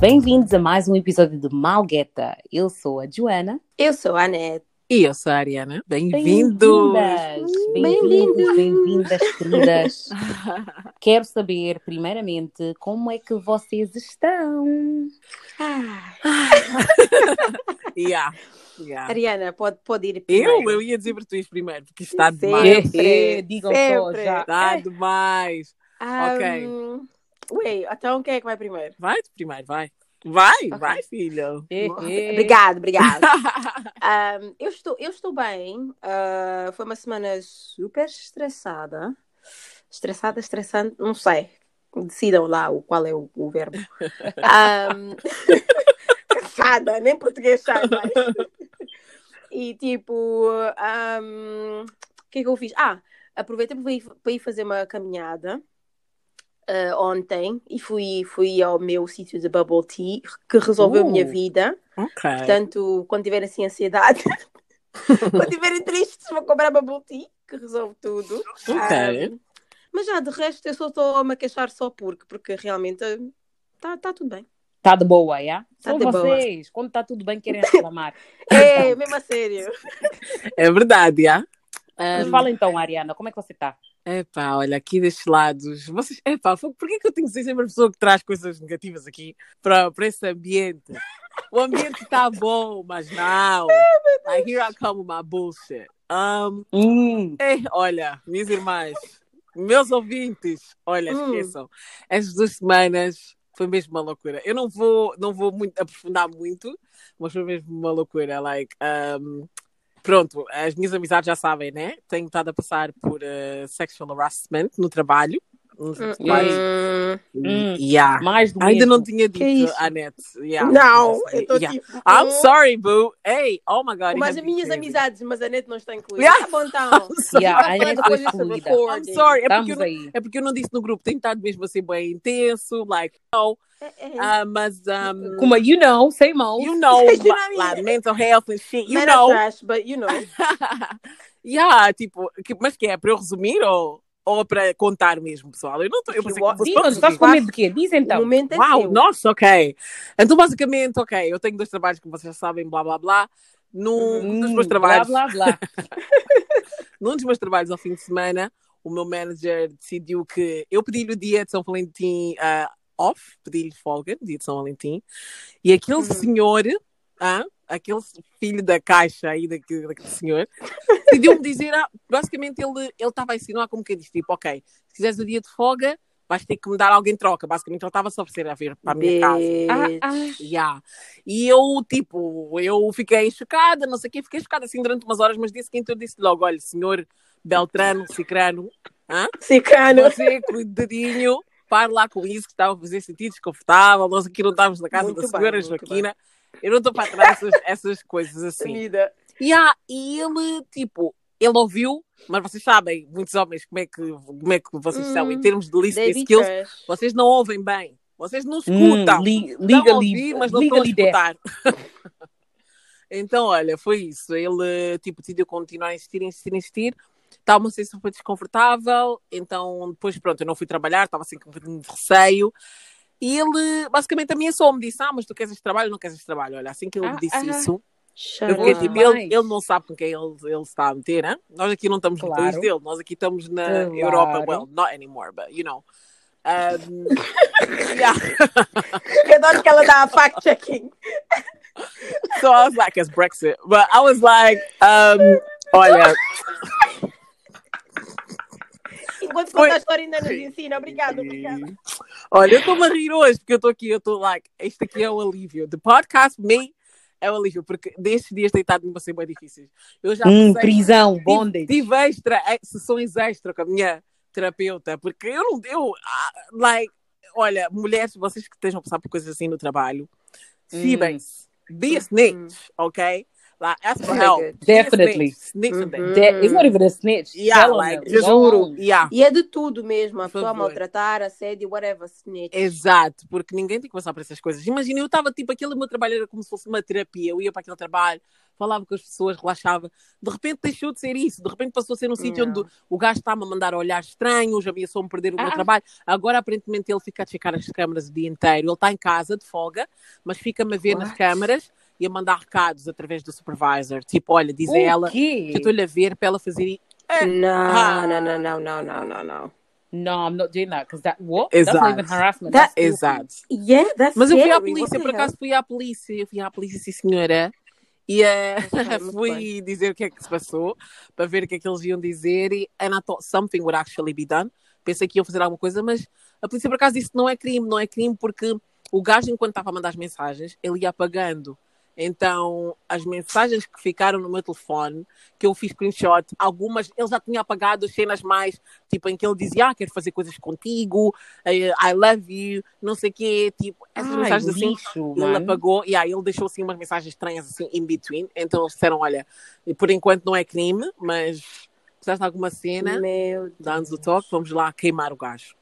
Bem-vindos a mais um episódio de Malgueta. Eu sou a Joana. Eu sou a Anete. E eu sou a Ariana. Bem-vindos! Bem-vindos, bem-vindas, queridas. Quero saber, primeiramente, como é que vocês estão? Ah, yeah, yeah. Ariana, pode, pode ir Eu, primeiro. eu ia dizer para tu primeiro, porque isto está Sim. demais. Sempre, digam só sempre. já. Está demais. Ah, ok. hum, Wait, então quem é que vai primeiro? Vai primeiro, vai. Vai, vai, filho. Eh, eh. Obrigado, obrigado. Um, eu, estou, eu estou bem. Ah, foi uma semana super estressada. Estressada, estressante, não sei. Decidam lá o, qual é o, o verbo. Um, cansada, nem português sai mais. E tipo, um, o que é que eu fiz? Ah, aproveitei para ir, para ir fazer uma caminhada ah, ontem e fui, fui ao meu sítio de bubble tea que resolveu a minha Uh. vida. ok. Portanto, quando tiverem assim ansiedade, quando tiverem tristes, vou comprar bubble tea, que resolve tudo. Ok. Um, mas já, de resto, eu só estou a me queixar só porque, porque realmente está tá tudo bem. Está de boa, já? Tá São de boa. vocês, quando está tudo bem, querem reclamar. É, mesmo a sério. É verdade, já. Mas fala então, Ariana, como é que você está? Epá, olha, aqui destes lados, vocês, epá, por que que eu tenho que ser sempre a pessoa que traz coisas negativas aqui para, para esse ambiente? O ambiente está bom, mas não. Like, here I come with my bullshit. Um, Hum, Ei, olha, minhas irmãs, meus ouvintes, olha, Hum. esqueçam. Estas duas semanas foi mesmo uma loucura. Eu não vou, não vou muito aprofundar muito, mas foi mesmo uma loucura. Like, um, pronto, as minhas amizades já sabem, né? Tenho estado a passar por uh, sexual harassment no trabalho. No trabalho. Hum, Hum. Yeah. mais do Ainda mesmo. não tinha Que dito? Anete. Yeah. não, eu estou Yeah. tipo. I'm sorry, boo. Hey, oh my God. Mas as minhas crazy. amizades, mas a net não está incluída. Yeah. Tá bom, então. I'm sorry. Yeah, a falar foi excluída. I'm sorry. É porque, não, é porque eu não disse no grupo, tem estado mesmo assim bem intenso, like, no. É, é. Ah, mas, um, Como you know, sei mal. you know, You know like, mental health and shit, you Men are know. trash, but you know. yeah, tipo, que- mas que é para eu resumir ou, ou para contar mesmo, pessoal? Eu não tô, eu pensei que Diz, mas estás com medo de quê? Diz o então. momento é Uau, seu. nossa, ok. Então, basicamente, ok, eu tenho dois trabalhos, como vocês já sabem, blá blá blá. Num um dos Hum, meus blá, trabalhos, blá, blá. num dos meus trabalhos ao fim de semana, o meu manager decidiu que eu pedi-lhe o dia de São Valentim ah, off, pedi-lhe folga, dia de São Valentim, e aquele Uhum. senhor, ah, aquele filho da caixa aí daquele, daquele senhor, decidiu-me dizer, ah, basicamente ele ele estava a insinuar como que disse, tipo, ok, se quiseres o dia de folga, vais ter que me dar alguém em troca, basicamente ele estava só a oferecer a vir para a minha casa. Ah, ah. Yeah. E eu, tipo, eu fiquei chocada, não sei o quê, fiquei chocada assim durante umas horas, mas disse que então eu disse logo: olha, senhor Beltrano, Cicrano, hã? Cicano. você, cuidadinho, pare lá com isso, que estava a fazer sentido desconfortável, nós aqui não estávamos na casa Muito da bem, senhora muito Joaquina, eu não estou para trás essas, essas coisas assim. Comida. Yeah, e ele, tipo, ele ouviu, mas vocês sabem, muitos homens, como é que, como é que vocês Hum, são em termos de listening skills, vocês não ouvem bem. Vocês não Hum, escutam. li- Estão a legally, ouvir, mas não estão a legally deaf. escutar. então, olha, foi isso. Ele, tipo, decidiu continuar a insistir, insistir, insistir. Estava uma sensação foi desconfortável. Então, depois, pronto, eu não fui trabalhar, estava assim com um bocadinho de receio. E ele, basicamente, ameaçou-me. Disse, ah, mas tu queres este trabalho ou não queres este trabalho? Olha, assim que ele Ah, disse ah. isso, eu fiquei tipo, ele, ele não sabe com quem ele, ele está a meter, hein? Nós aqui não estamos no Claro. país dele. Nós aqui estamos na Claro. Europa. Well, not anymore, but, you know. Um, yeah. Eu adoro que ela dá a fact-checking. So I was like, it's Brexit. But I was like, um, olha, Enquanto Foi- conta a história ainda nos ensina. Obrigada, obrigada. olha, eu estou-me a rir hoje porque eu estou aqui, eu estou like, isto aqui é o alívio. The podcast, me, é o alívio, porque destes dias estado a ser bem difíceis. Eu já Hum, pensei- prisão, tive, bondage. tive extra, eh, sessões extra com a minha terapeuta, porque eu não, eu, ah, like, olha, mulheres, vocês que estejam a passar por coisas assim no trabalho, Hum. fibem-se, be a snitch, ok? Like, ask for help. Definitely. Snitch. Uhum. That- It's not even a snitch. Yeah, Tell like. Juro, yeah. E é de tudo mesmo. A Por pessoa maltratar, assédio, whatever, snitch. Exato, porque ninguém tem que passar por essas coisas. Imagina, eu estava tipo, aquele meu trabalho era como se fosse uma terapia. Eu ia para aquele trabalho, falava com as pessoas, relaxava. De repente deixou de ser isso. De repente passou a ser um sítio onde o gajo estava a mandar olhar estranhos, ameaçou-me perder o meu Ah. trabalho. Agora, aparentemente, ele fica a checar as câmaras o dia inteiro. Ele está em casa, de folga, mas fica-me a ver nas What? câmaras e a mandar recados através do supervisor. Tipo, olha, diz a ela que eu estou-lhe a ver para ela fazer. i- É. Não, não, não, não, não, não, não, não. No, I'm not doing that because that what? Exato. That's not even harassment. That- that's Exato. Yeah, that's Mas eu fui à polícia, What por acaso fui à polícia, eu fui à polícia, sim senhora, e eh, muito fui dizer o que é que se passou, para ver o que é que eles iam dizer, e and I thought something would actually be done. Pensei que iam fazer alguma coisa, mas a polícia por acaso disse que não é crime, não é crime porque o gajo, enquanto estava a mandar as mensagens, ele ia apagando. Então, as mensagens que ficaram no meu telefone, que eu fiz screenshot, algumas ele já tinha apagado as cenas mais, tipo, em que ele dizia, ah, quero fazer coisas contigo, eh, I love you, não sei o quê, tipo, essas Ai, mensagens assim, lixo, ele mano. apagou, e aí ele deixou assim umas mensagens estranhas assim in between. Então eles disseram: olha, por enquanto não é crime, mas precisaste de alguma cena, dá-nos o toque, vamos lá queimar o gajo.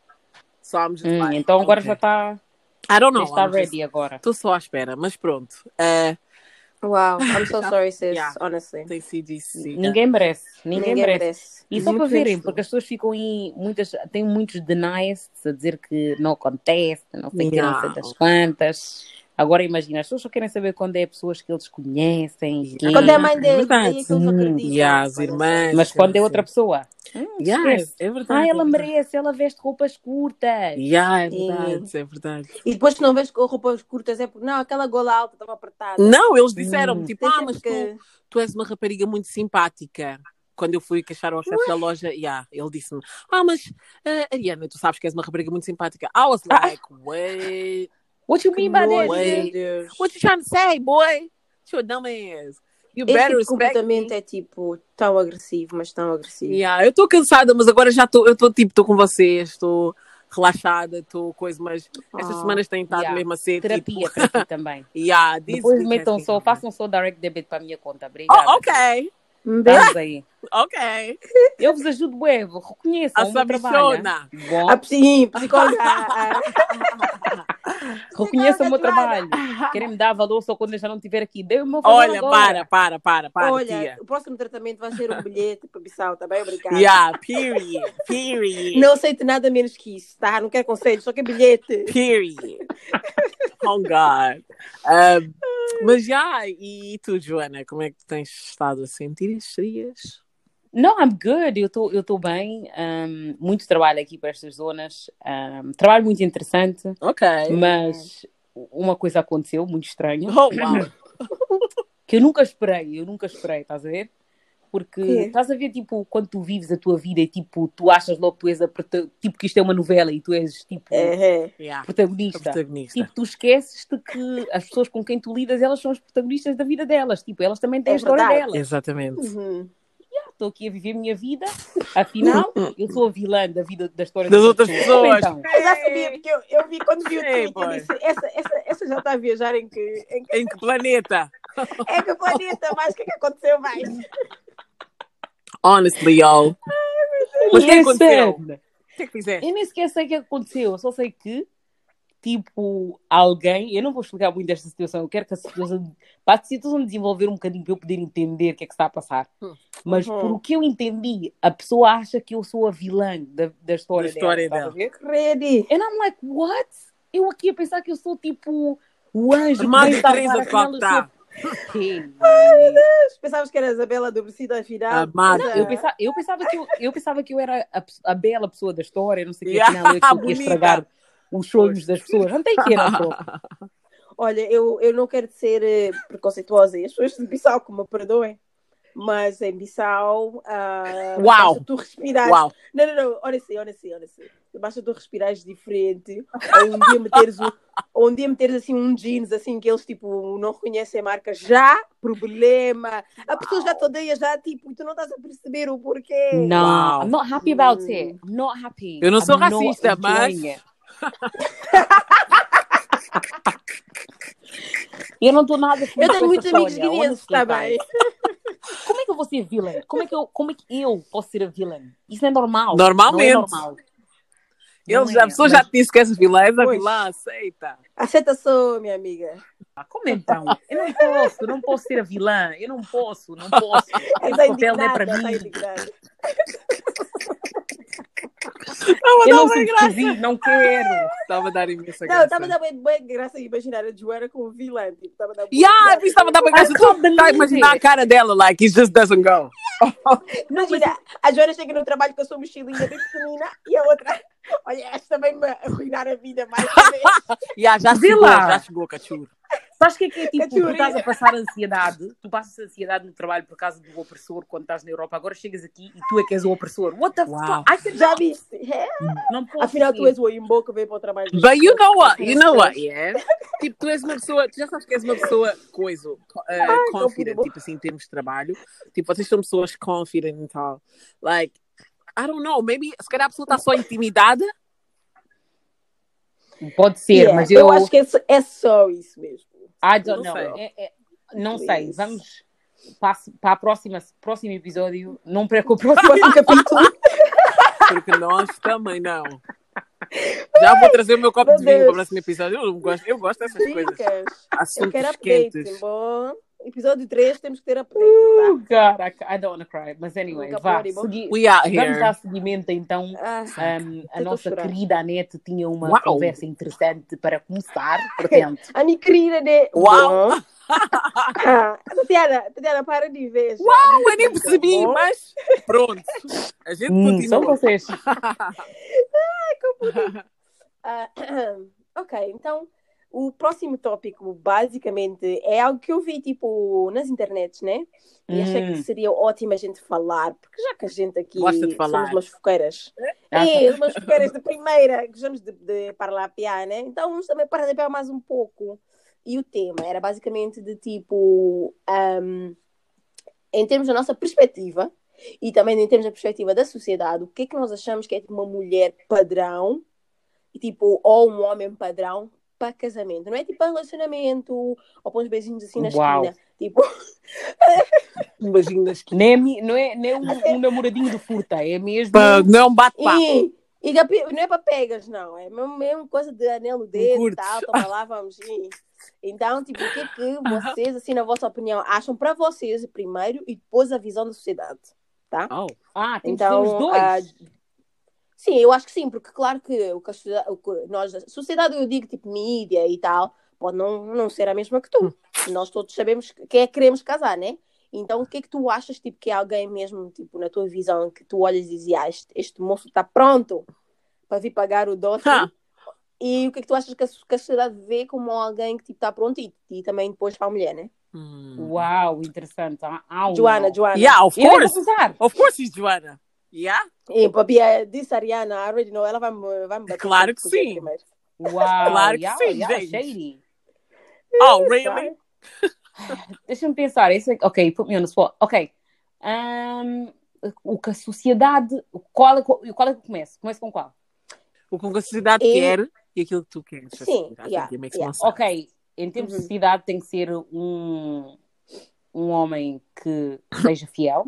Just Hum, então agora okay. já está I don't know. está I'm just- ready agora. Estou só à espera, mas pronto. Eh, Wow, I'm so sorry, sis, Yeah. honestly. tem sido isso. sim. Ninguém merece. Ninguém, merece. E só Muito para verem, porque as pessoas ficam em muitas, tem muitos denies a dizer que não acontece, não sei o que, não sei Yeah. das quantas. Agora imagina, as pessoas só querem saber quando é pessoas que eles conhecem, quem, Quando é a mãe dele, Verdade. aí é que eles Hum, acreditam. yeah, as irmãs. mas quando é outra pessoa, hum, é verdade. Ah, ela é verdade. merece, ela veste roupas curtas. Yeah, é verdade, é verdade. E depois que não vês roupas curtas é porque, não, aquela gola alta estava apertada. Não, eles disseram-me, Hum. tipo, ah, mas tu, que- tu és uma rapariga muito simpática. Quando eu fui queixar ao chefe da loja, yeah, ele disse-me: Ah, mas uh, Ariana, tu sabes que és uma rapariga muito simpática. I was Ah. like, wait, What you mean by that? Deus. what you trying to say, boy? Your dumb ass. You Esse better tipo comportamento me. é tipo tão agressivo, mas tão agressivo. Yeah, eu estou cansada, mas agora já estou, eu estou tipo, estou com vocês, estou relaxada, estou coisa, mas estas Ah. semanas têm estado Yeah. mesmo a ser Terapia tipo, para ti também. yeah, this Depois metam só, façam só direct debit para a minha conta. Obrigada. Oh, ok, Um beijo. Estamos aí. ok. Eu vos ajudo, bué, reconheçam A o meu trabalho. sabichona. Bom, Ah, sim, psicóloga. reconheçam o meu trabalho. Querem me dar valor só quando eu já não estiver aqui. Dê o meu favor Olha, agora. para, para, para, para, Olha, tia. o próximo tratamento vai ser um bilhete para Bissau, tá bem? Obrigada. Yeah, period, period, Não aceito nada menos que isso, tá? Não quero conselho, só quero bilhete. period. Oh, God. Um, mas já, e tu, Joana, como é que tens estado a sentir estes dias? Não, I'm good. Eu estou bem. Um, muito trabalho aqui para estas zonas. Um, trabalho muito interessante, Ok. mas uma coisa aconteceu muito estranha. Oh, wow. que eu nunca esperei, eu nunca esperei, estás a ver? Porque Quê? estás a ver, tipo, quando tu vives a tua vida e, tipo, tu achas logo que tu és a tipo que isto é uma novela e tu és, tipo, É, é. Protagonista. protagonista. Tipo, tu esqueces-te que as pessoas com quem tu lidas, elas são as protagonistas da vida delas. Tipo, elas também têm É a história verdade. delas. Exatamente. Uhum. Estou aqui a viver a minha vida, afinal, eu sou a vilã da vida da história Das outras pessoas. pessoas. Então, Eu já sabia, porque eu, eu vi quando vi o Ei, tweet, eu disse, essa, essa, essa já está a viajar em que, em que Em que planeta? é que planeta, mas o que é que aconteceu mais? Honestly, y'all. Mas o que é aconteceu? listen, O que é que fizeste? Eu nem sequer sei o que aconteceu, eu só sei que, tipo, alguém, eu não vou explicar muito esta situação, eu quero que a situação, para a situação desenvolver um bocadinho para eu poder entender o que é que está a passar. Hum. Mas Uhum. por o que eu entendi, a pessoa acha que eu sou a vilã da, da história, Da história dela. dela. ver? Ready. And I'm like, what? Eu aqui a pensar que eu sou tipo o anjo Amado que vem salvar Teresa de aquela Calcutá. Sim. Pensavas que eras a Bela adormecida afinal. Amada. Não, eu pensava, eu, pensava que eu, eu pensava que eu era a, a bela pessoa da história, não sei o que, afinal eu é que ia estragar os sonhos das pessoas. Não tem que ir. Olha, eu, eu não quero ser eh, preconceituosa e as pessoas de Bissau que me perdoem, mas em Bissau, ah, Uau. tu respirares. Uau. Não, não, não, olha assim, olha assim, olha assim. Basta tu respirares diferente, ou um dia meteres, um, ou um dia meteres assim um jeans assim que eles tipo não reconhecem a marca, já problema. A pessoa já te odeia, já tipo, e tu não estás a perceber o porquê. Não. I'm not happy about it. I'm not happy. Eu não sou I'm racista, mas-. Eu não estou nada feliz Eu tenho com muitos amigos guineenses também. guys. Como é que eu vou ser vilã? Como é que eu, como é que eu posso ser a vilã? Isso é normal. Normalmente. Não é normal. Eles, Não é, a pessoa mas- já te disse que és vilã, és a vilã, aceita. Aceita só, minha amiga. Ah, como então? Eu não posso, não posso ser a vilã. Eu não posso, não posso. Esse Está papel não é para indignada, mim. a Eu dar não graça. não quero. Estava a dar imensa Não, graça. estava a dar bem, bem graça imaginar a Joana como vilã. Tipo, estava a dar boa Yeah, graça. estava a dar uma graça. Está a imaginar a cara dela, like, it just doesn't go. Imagina, a Joana chega no trabalho com a sua mochilinha bem pequenina e a outra, olha, esta também me arruinar a vida mais uma vez. Yeah, já Vê chegou, lá. já chegou, cachorro. Sabes o que é que é tipo? Tu estás a passar ansiedade, tu passas ansiedade no trabalho por causa do opressor quando estás na Europa. Agora chegas aqui e tu é que és o opressor. What the Wow. fuck? Já viste? É? Não posso. Afinal, tu és o Imbo que veio para o trabalho. But you know what? You know what? Yeah. Tipo, tu és uma pessoa, tu já sabes que és uma pessoa coisa, uh, confident, tipo assim, em termos de trabalho. Tipo, vocês são pessoas confident e tal. Like, I don't know, maybe, se calhar a pessoa está só intimidada. Pode ser, Yeah, mas eu. eu acho que é só, é só isso mesmo. I don't Não know. sei. É- é- não Please. sei. Vamos para, para a próxima, próximo episódio. Não perca o próximo. Capítulo. Porque nós também não. Já vou trazer o meu copo Meu de vinho para o próximo episódio. Eu, gosto, eu gosto dessas coisas. Dicas. Eu Assuntos quero update. quentes. Bom, episódio 3 temos que ter update. Oh, Tá? God, I, I don't wanna cry. Mas anyway, Nunca vá. segui- We Vamos here. dar seguimento então. Ah, Um, a nossa querida Anete tinha uma Uau. conversa interessante para começar. Portanto, a minha querida, né? Uau. Ah, Tatiana, Tatiana, para de ver. já. Uau, eu nem percebi, mas pronto. A gente hum, são continua. vocês. Ah, ok, então o próximo tópico basicamente é algo que eu vi tipo nas internets, né? E achei que Hum. seria ótimo a gente falar, porque já que a gente aqui Gosta de falar. somos umas foqueiras. Ah, É, umas foqueiras de primeira, gostamos de, de falar piar, né? Então vamos também parar de piar mais um pouco. E o tema era basicamente de tipo, ahm, em termos da nossa perspectiva, e também em termos da perspectiva da sociedade, o que é que nós achamos que é tipo, uma mulher padrão, e, tipo, ou um homem padrão para casamento. Não é tipo para relacionamento, ou para uns beijinhos assim na Uau. esquina. Tipo, Um beijinho na esquina. Nem, é não é, nem um, um namoradinho de furta, é mesmo. Pa- Não é um bate-papo. e, e não é para pegas, não. É mesmo, mesmo coisa de anel no dedo e tal. Toma lá, vamos ir. Então, tipo, o que é que vocês, assim, na vossa opinião, acham para vocês primeiro e depois a visão da sociedade? Tá? Oh. Ah, temos Então, dois. ah, sim, eu acho que sim, porque claro que o que a sociedade, o que nós, a sociedade, eu digo tipo mídia e tal, pode não, não ser a mesma que tu. Nós todos sabemos quem é que queremos casar, né? Então, o que é que tu achas tipo, que é alguém mesmo, tipo, na tua visão, que tu olhas e dizes, ah, este, este moço está pronto para vir pagar o dote? Ha. E o que é que tu achas que a, que a sociedade vê como alguém que tipo, está pronto e, e também depois para a mulher, né? Hum. Uau, interessante. Ah, Joana. Joana. Yeah, of Eu nem vou course. Of course he's Joanna. Yeah? E, papi, eh, disse a Ariana, I already know, ela vai me, vai me bater. Claro que sim. primeiro. Uau, Claro que yeah, sim, yeah, gente. shady. Oh, really? Deixa-me pensar. Esse, é- ok, put me on the spot. Ok. Ahm, o que a sociedade. Qual, é- qual é que começa? Começa com qual? O que a sociedade E- quer e aquilo que tu queres. Sim, Assim, think yeah, yeah. Ok, em termos Uhum. de sociedade tem que ser um, um homem que seja fiel,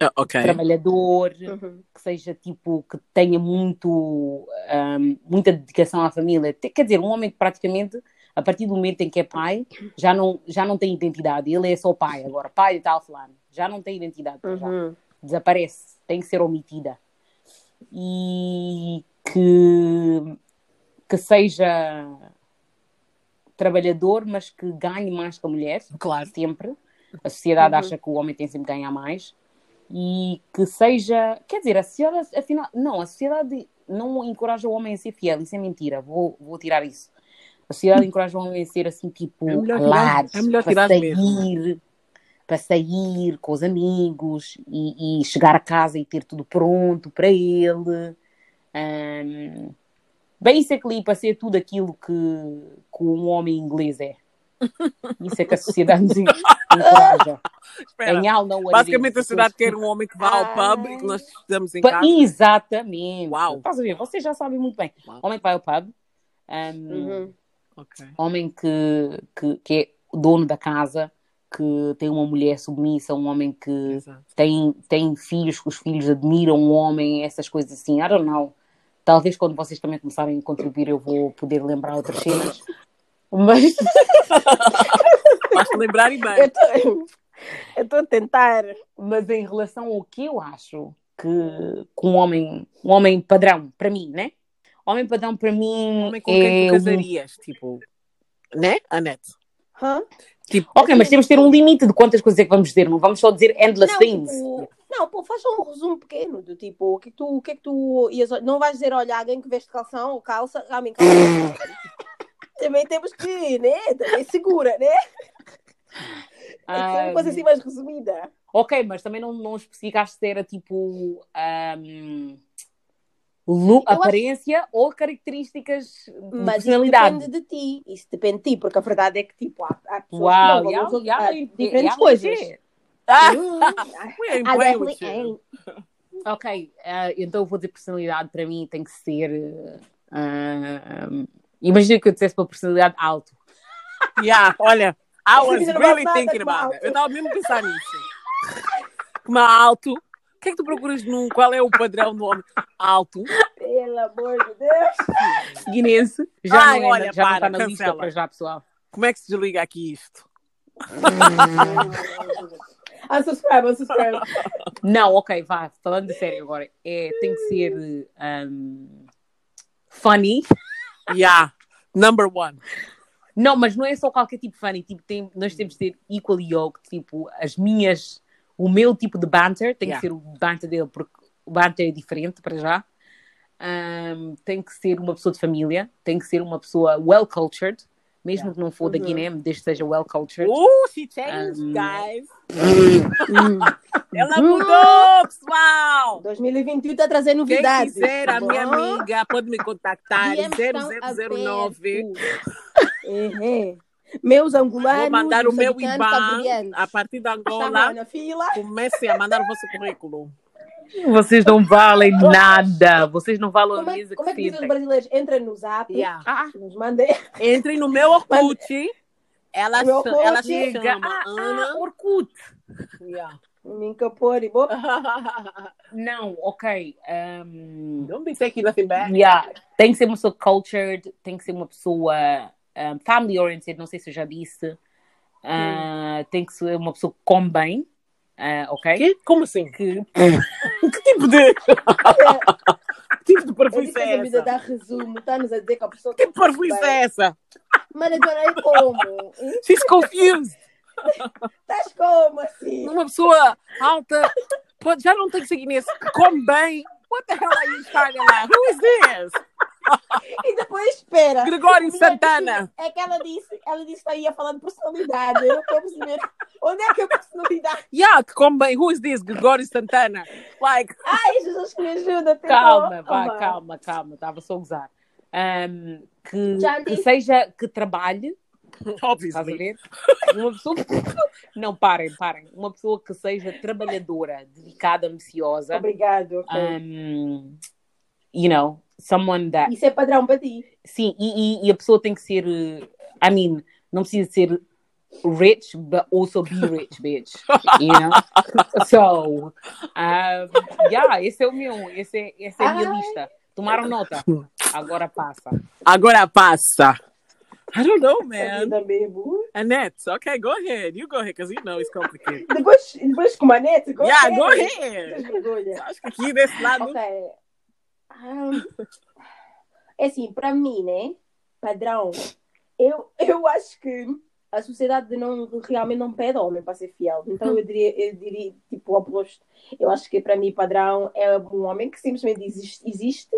Ah, ok. trabalhador, Uhum. que seja tipo, que tenha muito, ahm, muita dedicação à família. Quer dizer, um homem que praticamente, a partir do momento em que é pai, já não, já não tem identidade. Ele é só pai agora, pai de tal fulano. Já não tem identidade. já. Uhum. Desaparece, tem que ser omitida. E que, que seja trabalhador, mas que ganhe mais que a mulher Claro. sempre. A sociedade Uhum. acha que o homem tem sempre que ganhar mais. E que seja. Quer dizer, a sociedade, afinal. Não, a sociedade não encoraja o homem a ser fiel. Isso é mentira. Vou, vou tirar isso. A sociedade encoraja o homem a ser assim, tipo, É é para sair, mesmo. para sair com os amigos e, e chegar a casa e ter tudo pronto para ele. Um, basically, para ser tudo aquilo que, que um homem inglês é. Isso é que a sociedade nos en- encoraja. Espera. Em it Basicamente a sociedade quer um homem que vá ao pub Ai. e que nós estamos em casa. Exatamente. Uau. Estás a ver? Vocês já sabem muito bem. Uau. Homem que vai ao pub, um, Uhum. Ok. homem que, que, que é dono da casa, que tem uma mulher submissa, um homem que Exato. tem, tem filhos, que os filhos admiram o homem, essas coisas assim. I don't know. Talvez quando vocês também começarem a contribuir eu vou poder lembrar outras cenas. Mas Basta lembrar e bem. Eu estou a tentar. Mas em relação ao que eu acho que, que um homem, um homem padrão, para mim, né? Homem padrão para mim Homem com quem é tu um- casarias, tipo, né, Anete? Hã? Tipo, Ok, mas temos de ter um limite de quantas coisas é que vamos dizer, não vamos só dizer endless Não, things. tipo, não, pô, faz só um resumo pequeno do tipo, o que é que tu, o que é que tu ias, não vais dizer, olha, alguém que veste calção ou calça, a mim calça. Também temos que, né? Também segura, né? É que foi uma coisa assim mais resumida. Ok, mas também não, não especificaste se era tipo ahm, look, Eu acho- aparência ou características de Mas isso personalidade. depende de ti. Isso depende de ti, porque a verdade é que, tipo, há, há pessoas Uau, que não yeah, yeah, ah, yeah, diferentes yeah, coisas. ah, ain't. Ok, ah, então eu vou dizer personalidade para mim tem que ser. ah, imagina que eu dissesse para personalidade alto. Yeah, olha, I was não really thinking about it. Eu estava mesmo a pensar nisso. Como alto. O que é que tu procuras num? Qual é o padrão do homem? Alto. Pelo amor de Deus. Guinense. Já Ai, não, é, olha, já não para, está na lista cancela. para já, pessoal. Como é que se desliga aqui isto? Unsubscribe, unsubscribe. Não, ok, vá, falando de sério agora. É, tem que ser ahm, funny. Yeah, number one. Não, mas não é só qualquer tipo de funny. Tipo, tem, nós temos de ter equally yoked. Tipo, as minhas, o meu tipo de banter tem Yeah. que ser o banter dele, porque o banter é diferente para já. Ahm, tem que ser uma pessoa de família, tem que ser uma pessoa well mesmo que não for da Uhum. Guiné, desde que seja well cultured. Uh, she changed, Um, guys. Ela mudou, pessoal. 2021 está trazendo Quem novidades. quiser, a minha amiga, pode me contactar. DMs estão 0009. abertos. Uhum. Meus angolanos, Vou mandar o meu IBAN. A partir de Estavam Angola, na fila. comecem a mandar o vosso currículo. Vocês não valem nada. Vocês não valem Como é, como é que dizem os brasileiros? Entra no zap, Yeah. Ah, nos mandem. Entrem no meu Orkut. Ela, Meu cha- ela se Orkut. chama ah, ah, Ana. Orkut. Yeah. Não, ok. ahm, Don't be taking nothing back. yeah, Tem que ser uma pessoa cultured, tem que ser uma pessoa ahm, family oriented, não sei se eu já disse. Ah, Tem que ser uma pessoa que come bem, ah, ok? Que? Como assim? Que, Que tipo de. que tipo de que é a vida essa? dá resumo. Está-nos a dizer que a pessoa. Que parfuíce é essa? Eu não é como. She's confused. Estás como assim? Uma pessoa alta pode, já não tem que seguir nesse. Come bem. What the hell are you trying like? Who is this? E depois espera. Gregório Santana. É que ela disse, ela disse que ia falar de personalidade. Eu não estou a perceber. Onde é que é a personalidade? Yeah, que come bem. Who is this? Gregório Santana. Like, Ai, Jesus que me ajuda. calma, vá, Ah, calma, calma, estava só a gozar. Ahm, que, que seja, que trabalhe, estás a obviously. ver? Uma pessoa. Não, parem, parem. Uma pessoa que seja trabalhadora, dedicada, ambiciosa. Obrigado. ok. um, you know, someone that. Isso é padrão para ti. Sim, e, e- e a pessoa tem que ser. uh, I mean, não precisa ser rich, but also be rich, bitch. You know? So, um, yeah, esse é o meu. Esse é, essa é a minha lista. Tomaram nota? Agora passa. Agora passa. I don't know, man. Annette, okay, go ahead. You go ahead, because you know it's complicated. Depois, depois com a neta. go yeah, ahead. go ahead. Acho que aqui desse lado. Ok. É assim, para mim, né? Padrão. Eu, eu acho que a sociedade não, realmente não pede homem para ser fiel. Então eu diria, eu diria tipo o oposto. Eu acho que para mim padrão é um homem que simplesmente existe, existe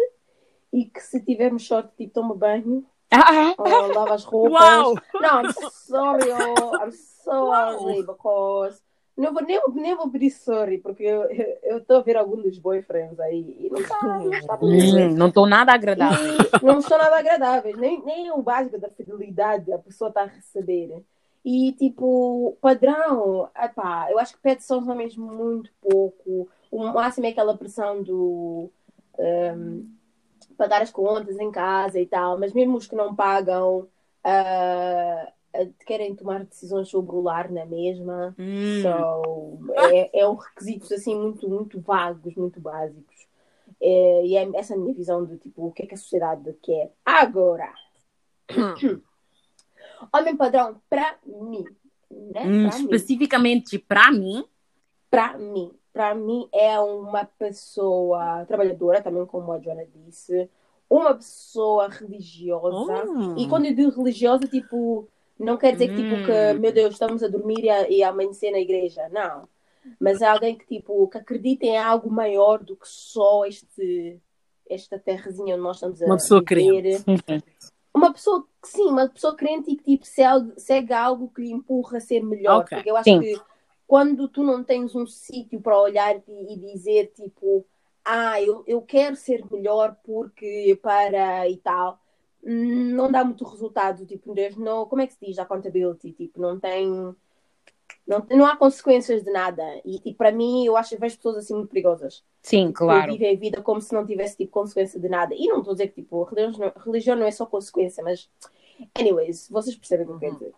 e que se tivermos sorte, tipo, toma banho, Ah, ou lava as roupas. Não, I'm sorry, oh, I'm sorry, because não vou, nem, nem vou pedir sorry, porque eu estou a ver algum dos boyfriends aí e não está não está hum, não estou nada agradável. E não são nada agradáveis, nem, nem o básico da fidelidade a pessoa está a receber. E tipo, padrão, epá, eu acho que pede só homens muito pouco. O máximo é aquela pressão do ehm, pagar as contas em casa e tal, mas mesmo os que não pagam ah, querem tomar decisões sobre o lar na mesma. Hum. So, é, é um requisitos assim muito, muito vagos, muito básicos. É, e é essa a minha visão do tipo, o que é que a sociedade quer. Agora, Homem padrão, para mim. Né? Hum, Pra especificamente para mim, Para mim. Para mim é uma pessoa trabalhadora, também como a Joana disse. Uma pessoa religiosa. Hum. E quando eu digo religiosa, tipo, não quer dizer que, tipo, que, Hum. meu Deus, estamos a dormir e, a, e a amanhecer na igreja. Não. Mas é alguém que, tipo, que acredita em algo maior do que só este, esta terrazinha onde nós estamos a Uma pessoa viver. Uma pessoa que, sim, uma pessoa crente e que, tipo, segue, algo que lhe empurra a ser melhor. Ok. Porque eu acho Sim. que quando tu não tens um sítio para olhar e, e dizer, tipo, ah, eu, eu quero ser melhor porque para e tal, não dá muito resultado. Tipo, não, como é que se diz? Accountability. Tipo, não tem. Não, não há consequências de nada. E, tipo, para mim, eu acho que vejo pessoas assim muito perigosas. sim, Que claro. vivem a vida como se não tivesse, tipo, consequência de nada. E não estou a dizer que, tipo, religião não, religião não é só consequência, mas... Anyways, vocês percebem o que eu quero dizer.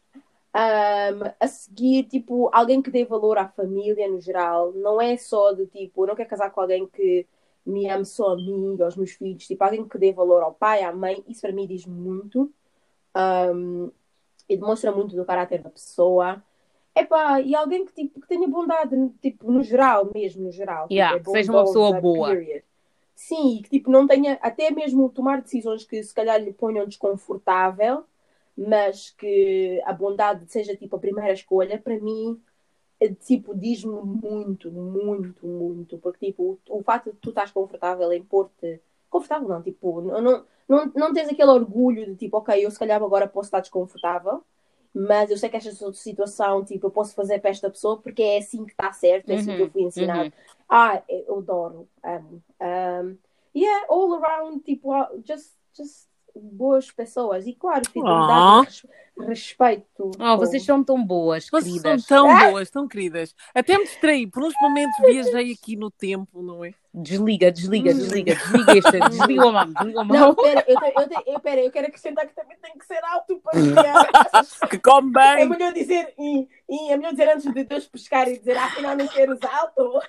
Um, a seguir, tipo, alguém que dê valor à família no geral. Não é só de, tipo, eu não quero casar com alguém que me ame só a mim, aos meus filhos. Tipo, alguém que dê valor ao pai, à mãe. Isso para mim diz muito. Um, e demonstra muito do caráter da pessoa. Epá, e alguém que, tipo, que tenha bondade, tipo, no geral mesmo, no geral. Tipo, Yeah, é que seja uma pessoa boa. period. Sim, e que tipo, não tenha, até mesmo tomar decisões que se calhar lhe ponham desconfortável, mas que a bondade seja tipo a primeira escolha, para mim, é, tipo, diz-me muito, muito, muito. Porque tipo, o, o facto de tu estás confortável em pôr-te. Confortável não, tipo, não, não, não, tens aquele orgulho de tipo, ok, eu se calhar agora posso estar desconfortável, mas eu sei que esta situação, tipo, eu posso fazer para esta pessoa porque é assim que está certo, é assim Uhum, que eu fui ensinado. uhum. Ah, eu adoro, amo. Um, yeah, all around, tipo, ah, just, just boas pessoas. E claro, fidelidade, res- respeito. Oh, vocês são tão boas, Vocês são queridas. tão boas, tão queridas. Até me distraí. Por uns momentos viajei aqui no tempo, não é? Desliga, desliga, Hum. desliga, desliga este, desliga o mão, desliga o Não, mão. pera, eu, te- eu, te- eu, pera, eu quero acrescentar que também tem que ser alto para criar. Que come É bem. melhor dizer, e, e é melhor dizer antes de Deus pescar e dizer, afinal não queres alto.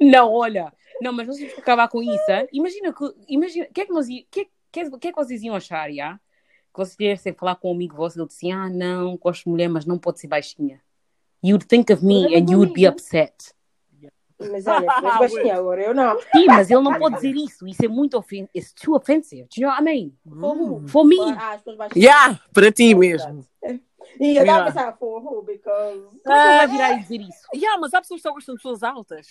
Não, olha, não, mas nós temos que acabar com isso. hein? Imagina que, imagina, o que é que nós, que, que, que é que vocês iam achar, já? Que vocês tivessem falar com um amigo vosso e ele disse, ah, não, gosto de mulher, mas não pode ser baixinha. You would think of me Mas and you would be upset. Mas olha, és baixinha agora, eu não. Sim, mas ele não pode dizer isso. Isso é muito ofensivo. It's too offensive. Do you know what I mean? For who? For me. Ah, as pessoas baixinhas. Yeah, para ti mesmo. E eu estava a Yeah. pensar, for who? Because... Como é que ele vai virar e dizer isso? Yeah, mas há pessoas que só gostam de pessoas altas.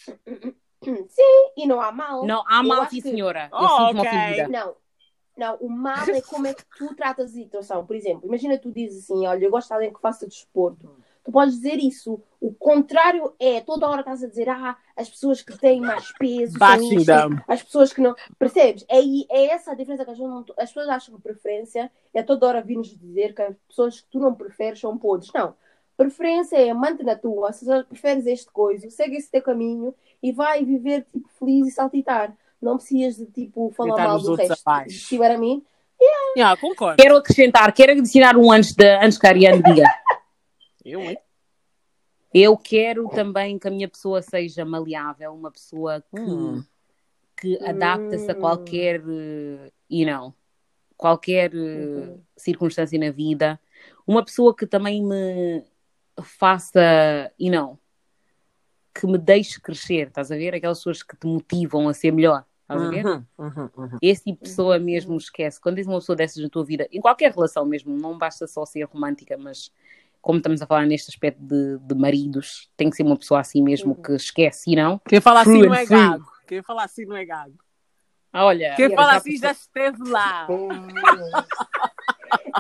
Sim, e não há mal. Não, há mal, sim, que- senhora. Eu Oh, sinto-me ofendida. Não, não, o mal é como é que tu tratas a situação. Por exemplo, imagina tu dizes assim: olha, eu gosto de alguém que faça desporto. Tu podes dizer isso. O contrário é, toda hora estás a dizer, ah, as pessoas que têm mais peso, são isto, as pessoas que não. Percebes? É, é essa a diferença que as pessoas, não, as pessoas acham que preferência é toda hora vir-nos dizer que as pessoas que tu não preferes são podres. Não. Preferência é mante na tua, se preferes este coisa, segue esse teu caminho e vai viver tipo, feliz e saltitar. Não precisas de tipo falar mal do resto. abaixo. See what I mean? Yeah, concordo. Quero acrescentar, quero adicionar um antes, de, antes que a Ariane diga. Eu, hein? Eu quero também que a minha pessoa seja maleável, uma pessoa que, Hum. que adapta-se a Hum. qualquer, eh, you know, qualquer eh, Uhum. circunstância na vida. Uma pessoa que também me faça, you know, que me deixe crescer, estás a ver? Aquelas pessoas que te motivam a ser melhor, estás a ver? Uhum, uhum, uhum. Esse tipo de pessoa mesmo esquece. Quando tens uma pessoa dessas na tua vida, em qualquer relação mesmo, não basta só ser romântica, mas como estamos a falar neste aspecto de, de maridos, tem que ser uma pessoa assim mesmo Uhum. que esquece, e não? Quem fala assim não é free. gago. Quem fala assim não é gago. Olha, Quem fala assim já esteve lá.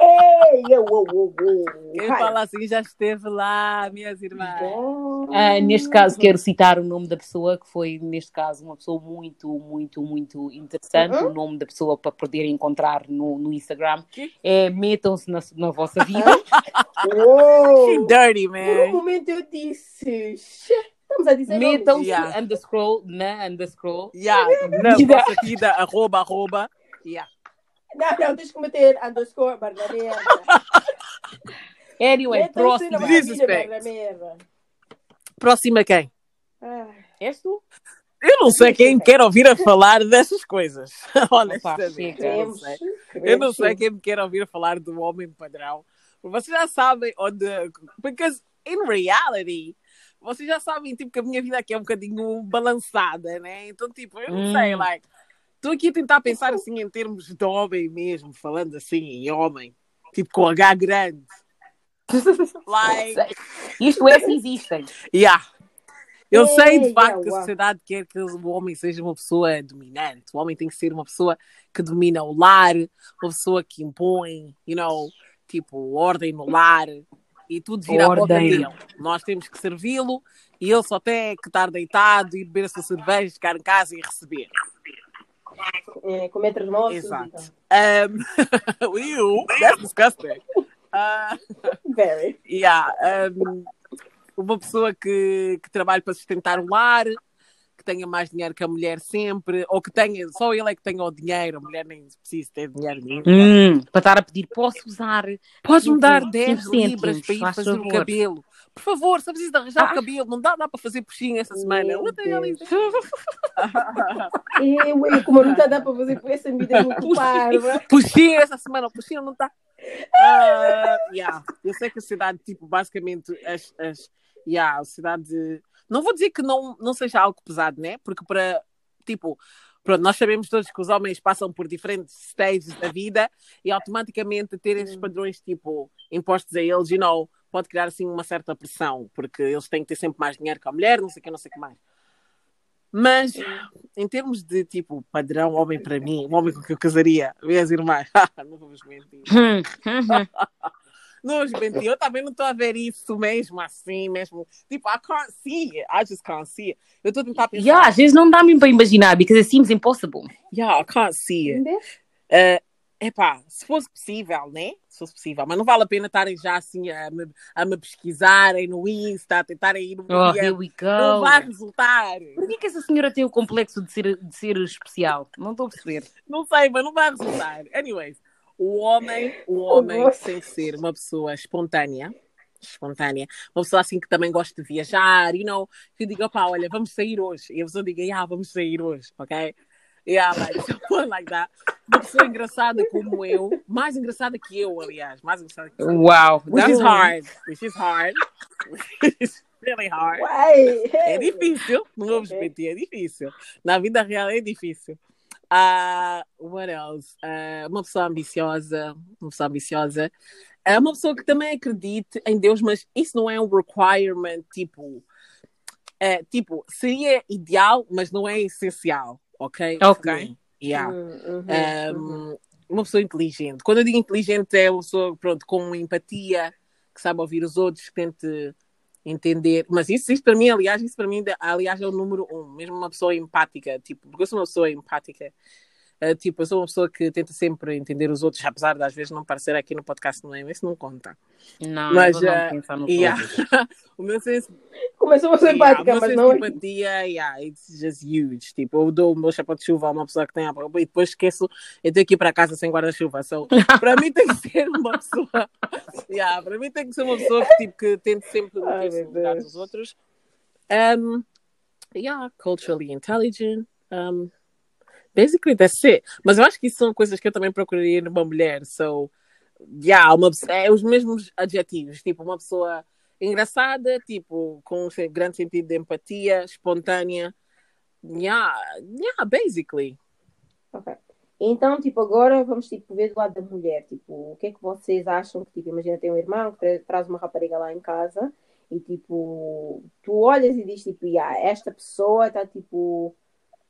Ei, eu, eu, eu, eu. Quem fala assim já esteve lá, minhas irmãs. Ah, neste caso, quero citar o nome da pessoa, que foi, neste caso, uma pessoa muito, muito, muito interessante. Uhum. O nome da pessoa para poderem encontrar no, no Instagram Que? é Metam-se na, na vossa vida. Uou. Que dirty, Por um man. momento eu disse. "Xê, Estamos a dizer. nomes." Metam-se Yeah. underscroll na underscroll. Yeah, na Vida. vossa vida, arroba, arroba. Yeah. Não, não, tens que meter underscore barra merda. Anyway, barra merda. Próxima quem? Ah, És tu? Eu não sei quem me quer ouvir a falar dessas coisas. Honestamente. chega. Eu não sei. Eu não queremos sei sim. quem me quer ouvir a falar do homem padrão. Vocês já sabem onde. Because in reality, vocês já sabem tipo, que a minha vida aqui é um bocadinho balançada, né? Então, tipo, eu não sei, Hum. like. Estou aqui a tentar pensar assim em termos de homem mesmo, falando assim em homem, tipo com H grande. Like, Isto é se existem. yeah. Eu sei de facto yeah, que a sociedade quer que o homem seja uma pessoa dominante. O homem tem que ser uma pessoa que domina o lar, uma pessoa que impõe, you know, tipo, ordem no lar e tudo vira boca Ordem. dele. Nós temos que servi-lo e ele só tem que estar deitado e beber a sua cerveja, ficar em casa e receber. É, comer entre os moços. Exato. Um, ew, that's disgusting. Uh, Very. yeah, um, uma pessoa que, que trabalhe para sustentar o lar, que tenha mais dinheiro que a mulher sempre, ou que tenha, só ele é que tenha o dinheiro, a mulher nem precisa ter dinheiro nenhum. Hum, para estar a pedir, posso usar. Podes-me dar cinco 10 cêntimos, libras para ir faz fazer o cabelo. Por favor, só preciso de arranjar Ah. o cabelo. Não dá, dá para fazer puxinho essa semana. Is Deus. that? Eu, eu, como não está dá para fazer com essa vida muito parva. puxinho essa semana, puxinho não está. Ah, yeah. Eu sei que a cidade, tipo, basicamente, as, as, yeah, a cidade. Não vou dizer que não, não seja algo pesado, né? Porque para, tipo, pronto, nós sabemos todos que os homens passam por diferentes stages da vida e automaticamente ter esses padrões, tipo, impostos a eles, you know, pode criar, assim, uma certa pressão, porque eles têm que ter sempre mais dinheiro que a mulher, não sei o que, não sei o que mais. Mas, em termos de, tipo, padrão homem para mim, o homem com que eu casaria, minhas irmãs, não vamos mentir. Não vamos mentir, eu também não estou a ver isso mesmo assim, mesmo. Tipo, I can't see it, I just can't see it. Eu estou a tentar pensar. Yeah, às vezes não dá mesmo para imaginar, because it seems impossible. Yeah, I can't see it. Uh, epá, se fosse possível, né? Se fosse possível, mas não vale a pena estarem já assim a me, a me pesquisarem no Insta, a tentarem ir no Oh, dia. here we Não go. vai resultar. Por que, que essa senhora tem o complexo de ser, de ser especial? Não estou a perceber. Não sei, mas não vai resultar. Anyways, o homem, o homem tem que ser uma pessoa espontânea. Espontânea, uma pessoa assim que também gosta de viajar, you know, que diga, pá, olha, vamos sair hoje. E a pessoa diga, ah, vamos sair hoje, ok? Yeah, like, someone like that. Uma pessoa engraçada como eu, mais engraçada que eu, aliás, mais engraçada que eu. Uau. Which is that's- hard, which is hard, which is really hard. Uai! É difícil, não vamos mentir, é difícil. Na vida real é difícil. Ah, what else? Ah, uma pessoa ambiciosa, uma pessoa ambiciosa. É uma pessoa que também acredite em Deus, mas isso não é um requirement, tipo, é, tipo, seria ideal, mas não é essencial, ok? Ok. Sim, Yeah. Hum, uhum, Um, uhum. uma pessoa inteligente. Quando eu digo inteligente, é uma pessoa pronto, com empatia, que sabe ouvir os outros, que tente entender. Mas isso, isso para mim, aliás, isso para mim, aliás, é o número um. Mesmo uma pessoa empática, tipo, porque eu sou uma pessoa empática. Uh, tipo, eu sou uma pessoa que tenta sempre entender os outros, apesar de às vezes não parecer aqui no podcast, não é? Isso não conta. Não, Mas, mas, não uh, pensar no Yeah. todos. o meu senso Começou a ser Yeah, meu mas não. de empatia, yeah, it's just huge. Tipo, eu dou o meu chapéu de chuva a uma pessoa que tem a e depois esqueço, eu tenho que ir para casa sem guarda-chuva. So, para mim tem que ser uma pessoa. Yeah, para mim tem que ser uma pessoa que, tipo, que tente sempre Ai, lugar Deus. dos outros. Um, yeah, culturally intelligent. Um, basically, that's it. Mas eu acho que isso são coisas que eu também procuraria numa mulher. So, yeah, uma, é os mesmos adjetivos. Tipo, uma pessoa engraçada, tipo, com um grande sentido de empatia, espontânea. Yeah, yeah, basically. Ok. Então, tipo, agora vamos tipo, ver do lado da mulher. Tipo, o que é que vocês acham que, tipo, imagina, tem um irmão que tra- traz uma rapariga lá em casa e, tipo, tu olhas e dizes, tipo, yeah, esta pessoa está, tipo,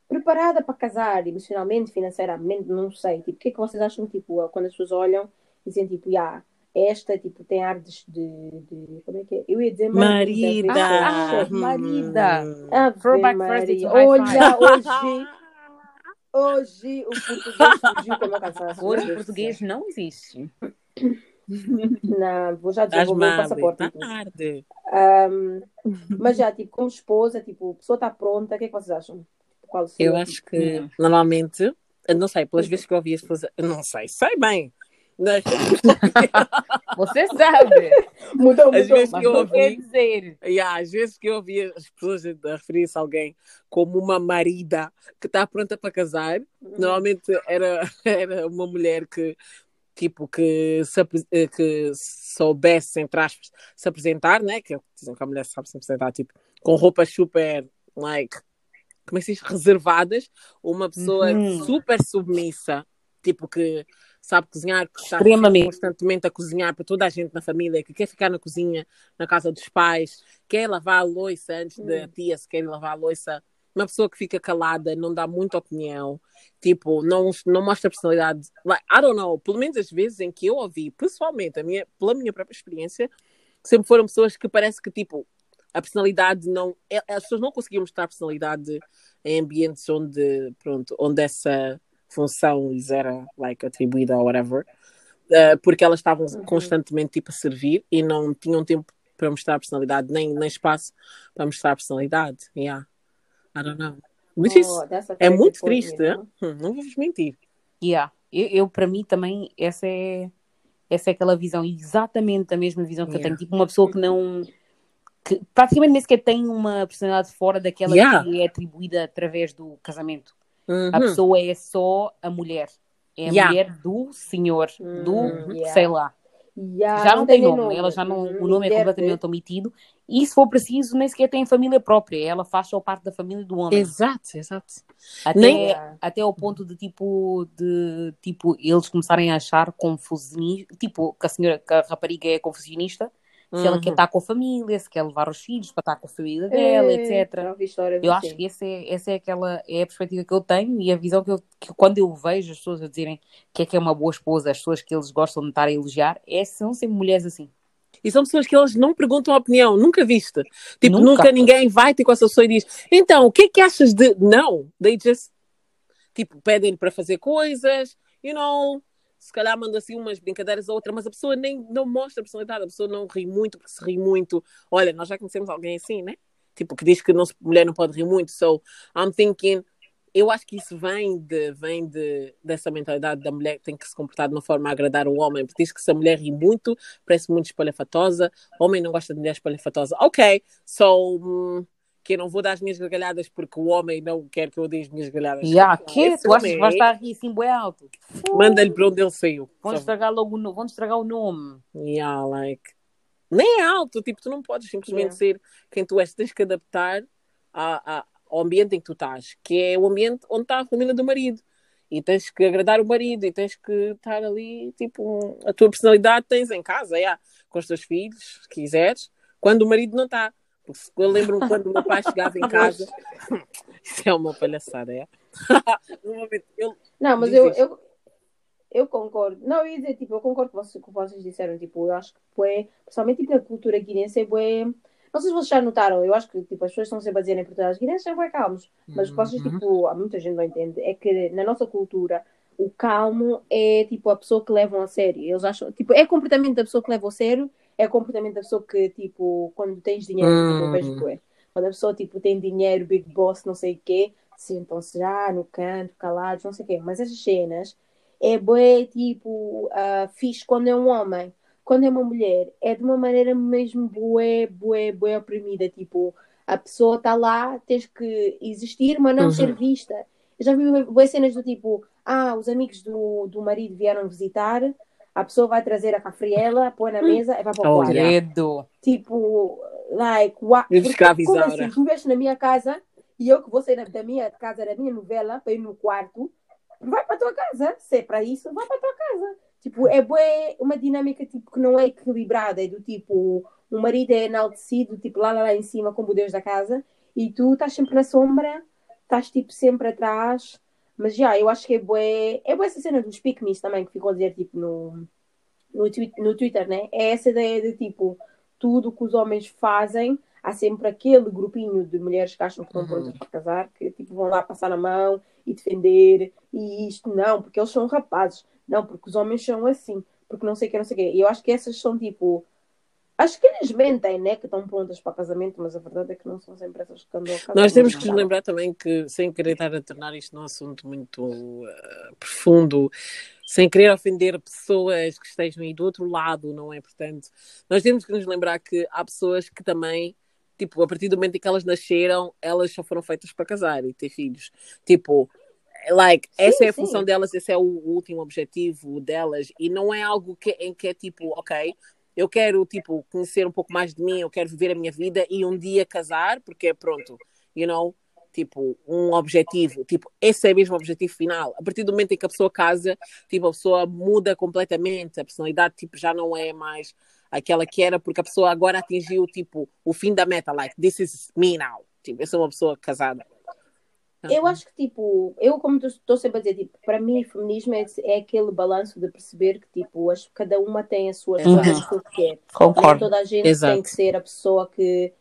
preparada para casar emocionalmente, financeiramente, não sei. Tipo, o que é que vocês acham, tipo, quando as pessoas olham e dizem, tipo, yeah, esta, tipo, tem artes de, de... Como é que é? Eu ia dizer Marida. é Ah, marida. Ave Throwback Maria. Thursday to high Olha, hoje... Hoje o português fugiu com o cansaço. Hoje do português não existe. Não, vou já dizer, Estás vou ver o passaporte. tarde. Ahm, mas já, tipo, como esposa, tipo, a pessoa está pronta, o que é que vocês acham? Qual Eu acho que Hum. normalmente, eu não sei, pelas vezes que eu ouvi as pessoas, não sei, sei bem. Mas, Você sabe. tipo, Mudou, Às mudou. vezes que eu ouvi- dizer. yeah, às vezes que eu ouvi as pessoas referir-se a alguém como uma marida que está pronta para casar, Uhum. normalmente era, era uma mulher que tipo, que, se, eh, que soubesse, entre aspas, se apresentar, né? Que dizem que a mulher sabe se apresentar, tipo, com roupas super, like, como é que se diz? Reservadas. Uma pessoa uhum. super submissa, tipo, que sabe cozinhar, que está constantemente a cozinhar para toda a gente na família, que quer ficar na cozinha, na casa dos pais, quer lavar a louça antes uhum. da tia se quer lavar a louça uma pessoa que fica calada, não dá muita opinião, tipo, não, não mostra personalidade. Like, I don't know, pelo menos as vezes em que eu ouvi, pessoalmente, a minha, pela minha própria experiência, sempre foram pessoas que parece que, tipo, a personalidade não. É, as pessoas não conseguiam mostrar personalidade em ambientes onde, pronto, onde essa função lhes era, like, atribuída ou whatever. Uh, porque elas estavam uhum. constantemente tipo a servir e não tinham tempo para mostrar personalidade, nem, nem espaço para mostrar personalidade. Yeah. I don't know. Oh, isso é muito triste, hum, não vou-vos mentir. Yeah. Eu, eu para mim também, essa é, essa é aquela visão, exatamente a mesma visão que yeah. eu tenho. Tipo, uma pessoa que não. Que praticamente nem sequer tem uma personalidade fora daquela yeah. que é atribuída através do casamento. Uhum. A pessoa é só a mulher. É a yeah. mulher do senhor, do, uhum. sei lá. Yeah, já não, não tem nome, nome, ela já não, uhum. o nome é completamente omitido. E se for preciso, nem sequer tem família própria, ela faz só parte da família do homem. Exato, exato. Até, nem... até ao ponto de tipo, de tipo, eles começarem a achar confusionista, tipo, que a senhora, que a rapariga é confusionista, se uhum. ela quer uhum. estar com a família, se quer levar os filhos para estar com a família dela, é, etc. Eu acho assim. que essa é, essa é aquela é a perspectiva que eu tenho e a visão que, eu, que quando eu vejo as pessoas a dizerem que é que é uma boa esposa, as pessoas que eles gostam de estar a elogiar, é, são sempre mulheres assim. E são pessoas que elas não perguntam a opinião, nunca viste. Tipo, nunca, nunca ninguém vai ter com essa pessoa e diz: Então, o que é que achas de. Não, they just. Tipo, pedem para fazer coisas, you know, se calhar manda assim umas brincadeiras ou outra, mas a pessoa nem não mostra personalidade, a pessoa não ri muito, porque se ri muito, olha, nós já conhecemos alguém assim, né? Tipo, que diz que não, mulher não pode rir muito, so I'm thinking, eu acho que isso vem de, vem de, dessa mentalidade da mulher que tem que se comportar de uma forma a agradar o homem, porque diz que se a mulher ri muito, parece muito espalhafatosa, homem não gosta de mulher espalhafatosa. Ok, so, hum, que eu não vou dar as minhas gargalhadas porque o homem não quer que eu dê as minhas gargalhadas. Já, yeah, que? Tu achas que vai estar aqui assim bem alto? Manda-lhe para onde ele saiu. Vamos estragar logo o vamos estragar o nome. Yeah, like. Nem é alto, tipo, tu não podes simplesmente yeah. ser quem tu és, tens que adaptar a, a, ao ambiente em que tu estás, que é o ambiente onde está a família do marido. E tens que agradar o marido e tens que estar ali, tipo, a tua personalidade tens em casa, yeah, com os teus filhos, se quiseres, quando o marido não está. Eu lembro-me quando o meu pai chegava em casa. Isso é uma palhaçada, é? eu... Não, mas eu, eu, eu concordo. Não, eu ia dizer, tipo, eu concordo com vocês, com vocês disseram, tipo, eu acho que foi, principalmente tipo, na cultura guinense, é bué... Não sei se vocês já notaram, eu acho que tipo, as pessoas estão sempre a dizer em Portugal, os guinenses são bué calmos, mas o que vocês, uhum. tipo, há muita gente não entende, é que na nossa cultura o calmo é tipo a pessoa que levam a sério. Eles acham, tipo, é comportamento da pessoa que leva a sério é o comportamento da pessoa que, tipo, quando tens dinheiro, hum. tipo, eu vejo que é. Quando a pessoa, tipo, tem dinheiro, big boss, não sei o quê, sentam-se já no canto, calados, não sei o quê. Mas essas cenas é bué, tipo, uh, fixe quando é um homem. Quando é uma mulher, é de uma maneira mesmo bué, bué, bué oprimida. Tipo, a pessoa está lá, tens que existir, mas não uhum. ser vista. Eu já vi bué cenas do tipo, ah, os amigos do, do marido vieram visitar, a pessoa vai trazer a cafriela, põe na mesa e vai para o quarto. Credo. Tipo, like, what? como assim? Tu vês na minha casa e eu que vou sair da minha casa, da minha novela, para ir no quarto, vai para a tua casa. Se é para isso, vai para a tua casa. Tipo, é bué, uma dinâmica tipo, que não é equilibrada, é do tipo, o marido é enaltecido, tipo, lá, lá, lá em cima, como o Deus da casa, e tu estás sempre na sombra, estás tipo sempre atrás, mas já, eu acho que é bué, é boa essa cena dos pick também, que ficou a dizer tipo no, no, no Twitter, né? É essa ideia de tipo, tudo que os homens fazem, há sempre aquele grupinho de mulheres que acham que estão uhum. prontas para casar, que tipo vão lá passar na mão e defender, e isto não, porque eles são rapazes, não, porque os homens são assim, porque não sei o que, não sei o que. E eu acho que essas são tipo Acho que eles mentem, né? Que estão prontas para casamento, mas a verdade é que não são sempre essas que andam a Nós temos que nos lembrar também que, sem querer estar a tornar isto num assunto muito uh, profundo, sem querer ofender pessoas que estejam aí do outro lado, não é? Portanto, nós temos que nos lembrar que há pessoas que também, tipo, a partir do momento em que elas nasceram, elas só foram feitas para casar e ter filhos. Tipo, like, Sim, essa é a sim. função delas, esse é o último objetivo delas, e não é algo que, em que é tipo, ok, eu quero, tipo, conhecer um pouco mais de mim, eu quero viver a minha vida e um dia casar, porque é pronto, you know, tipo, um objetivo, tipo, esse é mesmo o objetivo final. A partir do momento em que a pessoa casa, tipo, a pessoa muda completamente, a personalidade, tipo, já não é mais aquela que era, porque a pessoa agora atingiu, tipo, o fim da meta, like, this is me now. Tipo, eu sou uma pessoa casada. Eu acho que, tipo, eu como estou sempre a dizer, tipo, para mim, feminismo é, é aquele balanço de perceber que, tipo, as, cada uma tem as suas Uhum. coisas que quer. Nem Concordo. toda a gente Exato. tem que ser a pessoa que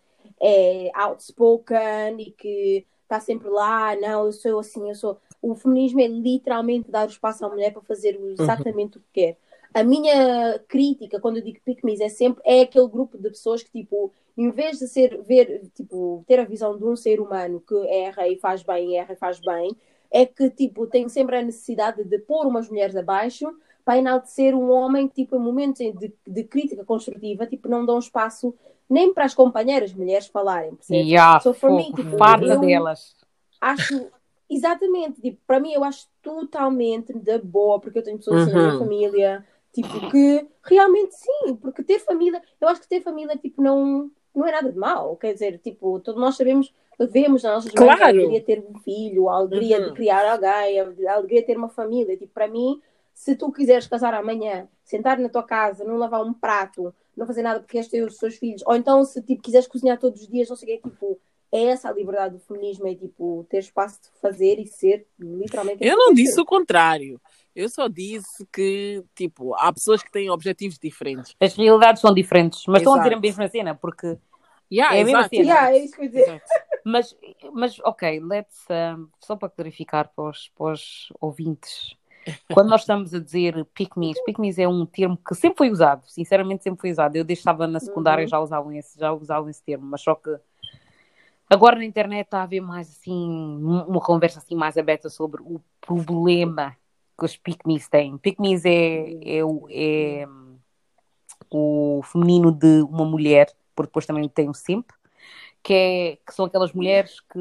é outspoken e que está sempre lá, não, eu sou assim, eu sou. O feminismo é literalmente dar o espaço à mulher para fazer exatamente o que quer. A minha crítica, quando eu digo pick me, é sempre é aquele grupo de pessoas que, tipo, em vez de ser, ver, tipo, ter a visão de um ser humano que erra e faz bem, erra e faz bem, é que, tipo, tem sempre a necessidade de pôr umas mulheres abaixo para enaltecer um homem que, tipo, em momentos de, de crítica construtiva, tipo, não dão espaço nem para as companheiras mulheres falarem, percebe? Yeah, So, for me, tipo, farda eu- delas. Acho, exatamente, tipo, para mim eu acho totalmente da boa, porque eu tenho pessoas assim na minha Uhum. família, tipo, que realmente sim, porque ter família, eu acho que ter família, tipo, não, não é nada de mal, quer dizer, tipo, todos nós sabemos, vemos nas nossas mães a Claro. alegria de ter um filho, a alegria Uhum. de criar alguém, a alegria de ter uma família, tipo, para mim, se tu quiseres casar amanhã, sentar na tua casa, não lavar um prato, não fazer nada porque és ter os teus filhos, ou então se tipo, quiseres cozinhar todos os dias, não sei o que, tipo, é essa a liberdade do feminismo, é tipo, ter espaço de fazer e ser literalmente. Eu aquilo não disse o contrário. Eu só disse que, tipo, há pessoas que têm objetivos diferentes. As realidades são diferentes, mas estão a dizer a Exato. mesma cena, porque. Yeah, É a mesma exato, cena. Yeah, é isso que eu dizer. exato. Mas, mas ok, let's. um, só para clarificar para os, para os ouvintes. Quando nós estamos a dizer pick me, pick me é um termo que sempre foi usado, sinceramente sempre foi usado. Eu desde que estava na secundária Uhum. já usavam esse, já usavam esse termo, mas só que agora na internet está a haver mais assim, um- uma conversa assim mais aberta sobre o problema que os pick me's têm. Pick me's é, é, o- é, o feminino de uma mulher, porque depois também tem o simp, que, é, que são aquelas mulheres que,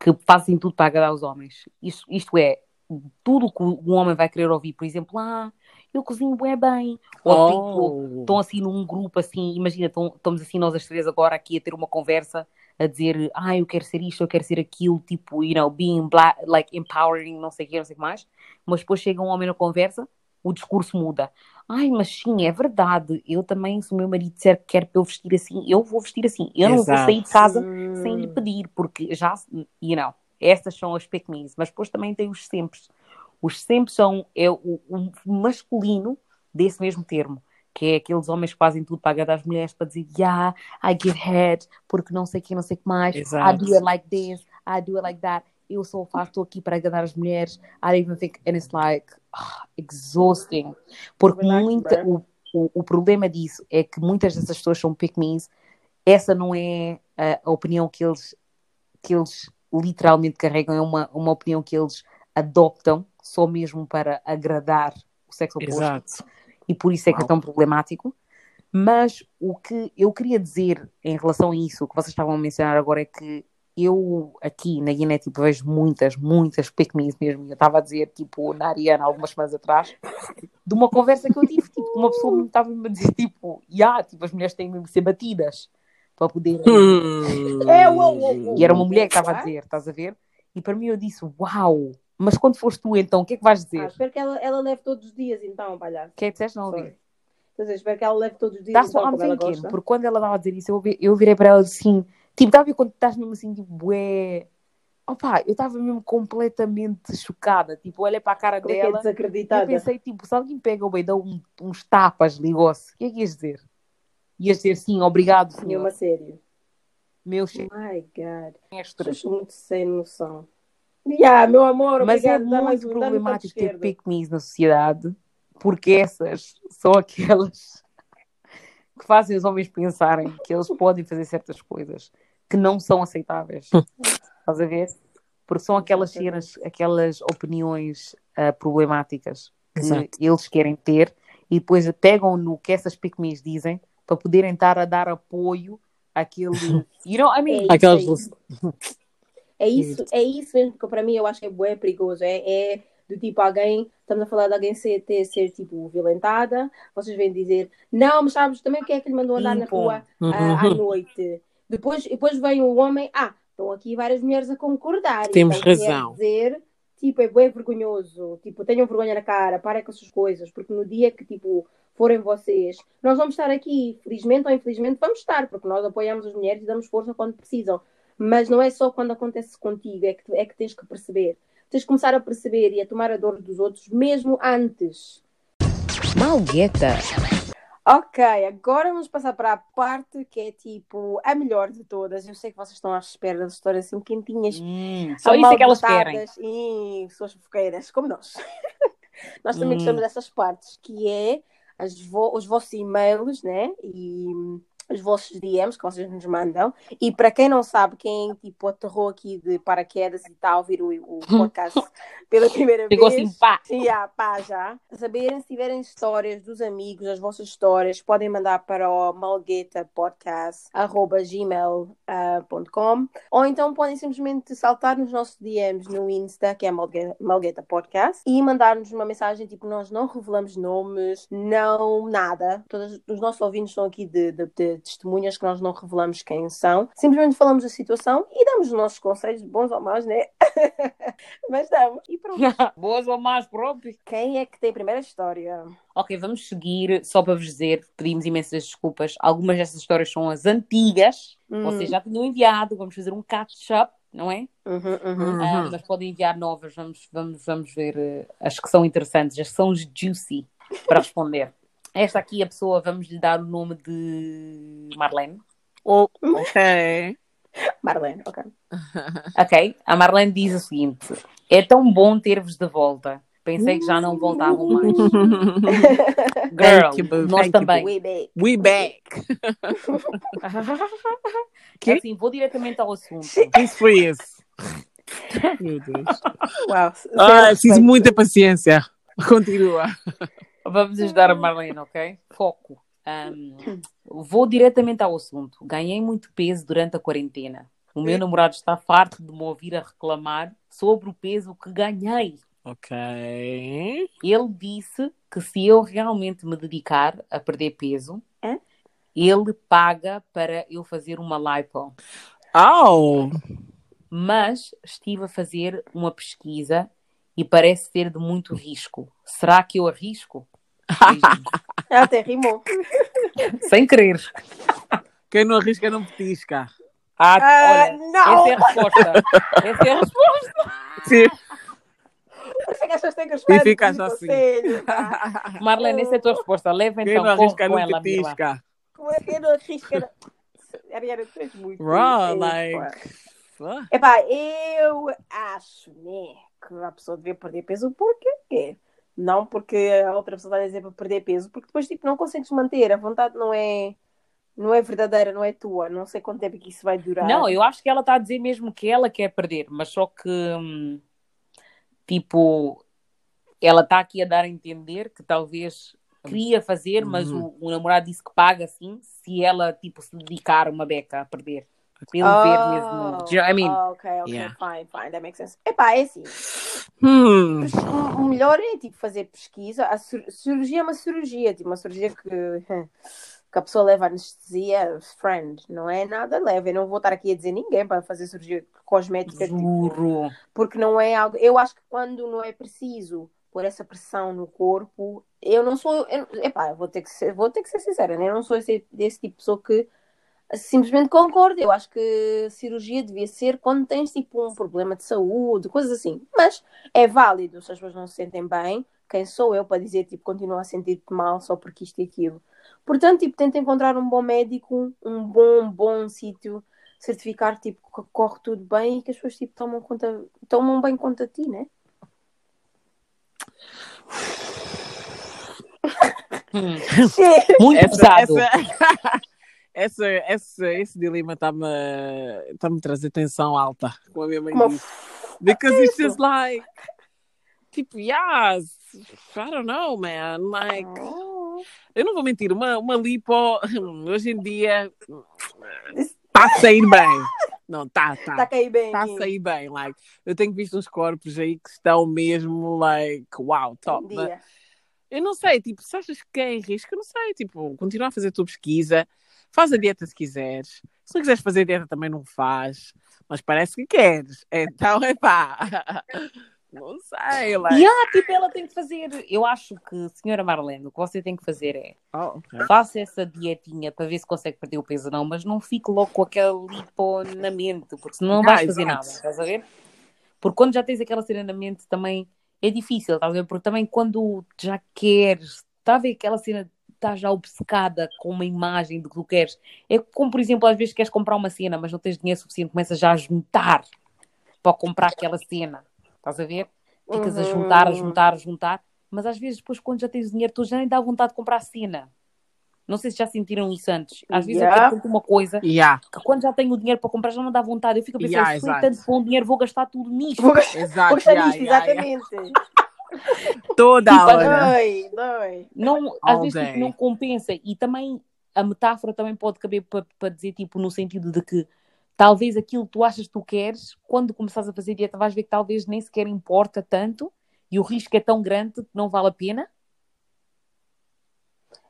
que fazem tudo para agradar os homens. Isto, isto é, tudo que um homem vai querer ouvir, por exemplo, ah, eu cozinho bué bem, ou tipo, Oh. estão assim num grupo assim, imagina, estão- estamos assim nós as três agora aqui a ter uma conversa a dizer, ah, eu quero ser isto, eu quero ser aquilo, tipo, you know, being black, like empowering, não sei o que, não sei o que mais, mas depois chega um homem na conversa, o discurso muda. Ai, mas sim, é verdade, eu também, se o meu marido disser que quer para eu vestir assim, eu vou vestir assim, eu não vou Exato. sair de casa Hum. sem lhe pedir, porque já, you know, estas são as me's, mas depois também tem os sempre. Os sempre são é o, o masculino desse mesmo termo, que é aqueles homens que fazem tudo para agradar as mulheres, para dizer, yeah, I get head, porque não sei o que, não sei o que mais, Exato. I do it like this, I do it like that, eu só faço, estou aqui para agradar as mulheres, I don't even think, and it's like, ah, exhausting, porque Relax, muita, o, o, o problema disso é que muitas dessas pessoas são pick me's, essa não é a, a opinião que eles, que eles literalmente carregam, é uma, uma opinião que eles adoptam só mesmo para agradar o sexo oposto. Exato. E por isso é que é tão problemático. Mas o que eu queria dizer em relação a isso, o que vocês estavam a mencionar agora, é que eu aqui na Guiné tipo, vejo muitas, muitas me's mesmo. Eu estava a dizer, tipo, na Ariana, algumas semanas atrás, de uma conversa que eu tive, tipo, uma pessoa me estava a dizer, tipo, yeah, tipo, as mulheres têm mesmo que ser batidas para poder. Hum. É, uou, uou, uou. E era uma mulher que estava a dizer, estás a ver? E para mim eu disse, uau, mas quando foste tu então, o que é que vais Ah, dizer? espero que ela, ela leve todos os dias, então, palhaço. O que é que disseste? Não ouvi. Espero que ela leve todos os dias, That's então, what I'm thinking. Porque quando ela estava a dizer isso, eu, vi- eu virei para ela assim, tipo, estava a ver quando estás mesmo assim, tipo, bué. Opa, eu estava mesmo completamente chocada. Tipo, olhei para a cara Como é é dela eu desacreditada? pensei, tipo, se alguém pega o dá um- uns tapas, ligou-se, o que é que ias dizer? Ias dizer sim, obrigado, senhor. Nenhuma sério. Meu My God. Estou muito sem noção. Yeah, meu amor, Mas é muito problemático ter pick-me's na sociedade, porque essas são aquelas que fazem os homens pensarem que eles podem fazer certas coisas que não são aceitáveis. Estás a ver? Porque são aquelas cenas, aquelas opiniões ah, problemáticas que Exato. eles querem ter e depois pegam no que essas pick-me's dizem para poderem estar a dar apoio àquele. You know, I mean, É Aquelas. É isso, é isso mesmo que para mim eu acho que é bué perigoso. É, é do tipo alguém, estamos a falar de alguém ser, ter, ser tipo violentada, vocês vêm dizer, não, mas sabes também o que é que lhe mandou andar na rua Uhum. ah, à noite? Depois, depois vem o homem, ah, estão aqui várias mulheres a concordar. Temos Então, razão. dizer, tipo, é bem vergonhoso, tipo, tenham vergonha na cara, parem com essas coisas, porque no dia que, tipo, forem vocês, nós vamos estar aqui, felizmente ou infelizmente vamos estar, porque nós apoiamos as mulheres e damos força quando precisam. Mas não é só quando acontece contigo, é que, é que tens que perceber. Tens que começar a perceber e a tomar a dor dos outros mesmo antes. Malgueta. Ok, agora vamos passar para a parte que é tipo a melhor de todas. Eu sei que vocês estão à espera das histórias assim quentinhas. Hum, só isso é que elas querem. E pessoas fofoqueiras, como nós. nós também Hum. gostamos dessas partes, que é as vo- os vossos e-mails, né? E os vossos DMs que vocês nos mandam. E para quem não sabe, quem tipo aterrou aqui de paraquedas e está a ouvir o, o podcast pela primeira Ficou vez. assim, pá. Já, pá, já. Saberem se tiverem histórias dos amigos, as vossas histórias, podem mandar para o malguetapodcast.gmail.com ou então podem simplesmente saltar nos nossos DMs no Insta, que é Malgueta, Malgueta Podcast, e mandar-nos uma mensagem, tipo, nós não revelamos nomes, não nada. Todos os nossos ouvintes estão aqui de, de- de testemunhas que nós não revelamos quem são. Simplesmente falamos da situação e damos os nossos conselhos, bons ou maus, né? Mas damos. E pronto. Boas ou más próprias. Quem é que tem a primeira história? Ok, vamos seguir, só para vos dizer, pedimos imensas desculpas. Algumas dessas histórias são as antigas, Hum. vocês já tinham enviado, vamos fazer um catch-up, não é? Uhum, uhum. Uhum. Ah, mas podem enviar novas, vamos, vamos, vamos ver eh, as que são interessantes, as que são juicy para responder. Esta aqui, a pessoa, vamos lhe dar o nome de Marlene. Ok. Marlene, ok. Ok? A Marlene diz o seguinte: É tão bom ter-vos de volta. Pensei que já não voltavam mais. Thank you, boo. Girl, nós Thank you, também. We back. We back. Que? Assim, vou diretamente ao assunto. Isso foi esse. Meu Deus. Uau. Ah, preciso muita paciência. Continua. Vamos ajudar a Marlene, ok? Foco. Ahm, vou diretamente ao assunto. Ganhei muito peso durante a quarentena. O meu namorado está farto de me ouvir a reclamar sobre o peso que ganhei. Ok. Ele disse que se eu realmente me dedicar a perder peso, Hã? ele paga para eu fazer uma lipo. Oh. Mas estive a fazer uma pesquisa e parece ser de muito risco. Será que eu arrisco? Ela até rimou. Sem querer. Quem não arrisca não petisca. Ah, Ah, olha, não! essa é a resposta. Essa é a resposta. Sim. É que as pessoas têm que E fica assim. conselho, pá. Marlene, essa é a tua resposta. Leva Quem então, não corre arrisca não ela, petisca. É que eu não arrisco? Ariana, tu és muito. Raw, Epá. like. Epá, eu acho, né, que a pessoa devia perder peso porque quer. Não porque a outra pessoa está a dizer para perder peso, porque depois, tipo, não consegues manter. A vontade não é, não é verdadeira, não é tua. Não sei quanto tempo é que isso vai durar. Não, eu acho que ela está a dizer mesmo que ela quer perder, mas só que, hum, tipo, ela está aqui a dar a entender que talvez queria fazer, mas Uhum. o, o namorado disse que paga assim, se ela, tipo, se dedicar uma beca a perder. Ele Oh, ver mesmo. I mean, oh, ok, ok, Yeah. fine, fine, that makes sense. Epá, é assim. Hum. O melhor é tipo fazer pesquisa. A cir- cirurgia é uma cirurgia, tipo uma cirurgia que, que a pessoa leva anestesia, friend, não é nada leve. Eu não vou estar aqui a dizer ninguém para fazer cirurgia cosmética, tipo, juro. porque não é algo. Eu acho que quando não é preciso pôr essa pressão no corpo, eu não sou. Eu, epá, eu vou ter que ser, vou ter que ser sincera, né? eu não sou esse, desse tipo de pessoa que simplesmente concordo. Eu acho que cirurgia devia ser quando tens tipo um problema de saúde, coisas assim. Mas é válido se as pessoas não se sentem bem. Quem sou eu para dizer tipo continua a sentir-te mal só porque isto e aquilo? Portanto, tipo, tenta encontrar um bom médico, um bom, bom sítio, certificar tipo que corre tudo bem e que as pessoas tipo tomam conta, tomam bem conta de ti, né? Hum. Muito Essa, pesado. essa, essa, essa, esse dilema está-me tá a trazer tensão alta, como a minha mãe Uma- disse. Because it's isso? just like, tipo, yes, I don't know, man. Like, eu não vou mentir, uma, uma lipo, hoje em dia, está a sair bem. Não, tá, tá. Está a cair bem. Está a sair bem, like, eu tenho visto uns corpos aí que estão mesmo, like, wow, top. Um. Eu não sei, tipo, se achas que é em risco, eu não sei, tipo, continua a fazer a tua pesquisa, faz a dieta se quiseres. Se não quiseres fazer dieta também não faz, mas parece que queres. Então, é pá. Não sei, like. E ah, tipo, ela tem que fazer. Eu acho que, senhora Marlene, o que você tem que fazer é Oh, ok. faça essa dietinha para ver se consegue perder o peso ou não, mas não fique logo com aquele lipo na mente, porque senão não Ah, vais fazer exato. nada, estás a ver? Porque quando já tens aquela cena na mente também é difícil, estás a ver? Porque também quando já queres, está a ver aquela cena, estás já obcecada com uma imagem do que tu queres. É como, por exemplo, às vezes queres comprar uma cena, mas não tens dinheiro suficiente, começas já a juntar para comprar aquela cena. Estás a ver? Ficas a Uhum. juntar, a juntar, a juntar, mas às vezes depois quando já tens o dinheiro, tu já nem dá vontade de comprar a cena. Não sei se já sentiram isso antes. Às vezes eu Yeah. quero tanto uma coisa Yeah, que quando já tenho o dinheiro para comprar já não dá vontade. Eu fico a pensar, Yeah, se foi tanto bom dinheiro, vou gastar tudo nisto. Vou gastar exato. vou gastar yeah, nisto, exatamente. Toda Tipo, hora. Dói, dói. Não, às vezes day. tipo, não compensa. E também a metáfora também pode caber para dizer, tipo, no sentido de que talvez aquilo que tu achas que tu queres, quando começares a fazer dieta, vais ver que talvez nem sequer importa tanto e o risco é tão grande que não vale a pena.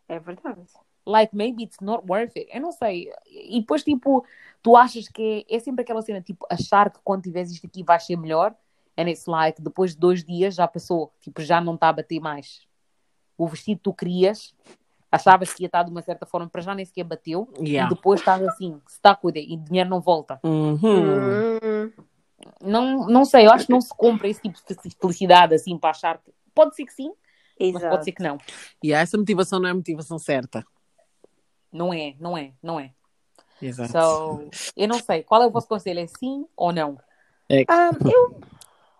É verdade. like maybe it's not worth it. Eu não sei. E depois, tipo, tu achas que é, é sempre aquela cena, tipo, achar que quando tiveres isto aqui vai ser melhor. And it's like, depois de dois dias já passou. Tipo, já não está a bater mais. O vestido que tu querias, achavas que ia estar de uma certa forma, para já nem sequer bateu. Yeah. E depois estás assim, stuck with it, e o dinheiro não volta. Uhum. Hum. Não, não sei, eu acho que não se compra esse tipo de felicidade assim para achar que. Pode ser que sim, mas Exato. pode ser que não. E essa motivação não é a motivação certa. Não é, não é, não é. Exato. So, eu não sei. Qual é o vosso conselho? É sim ou não? Ah, eu,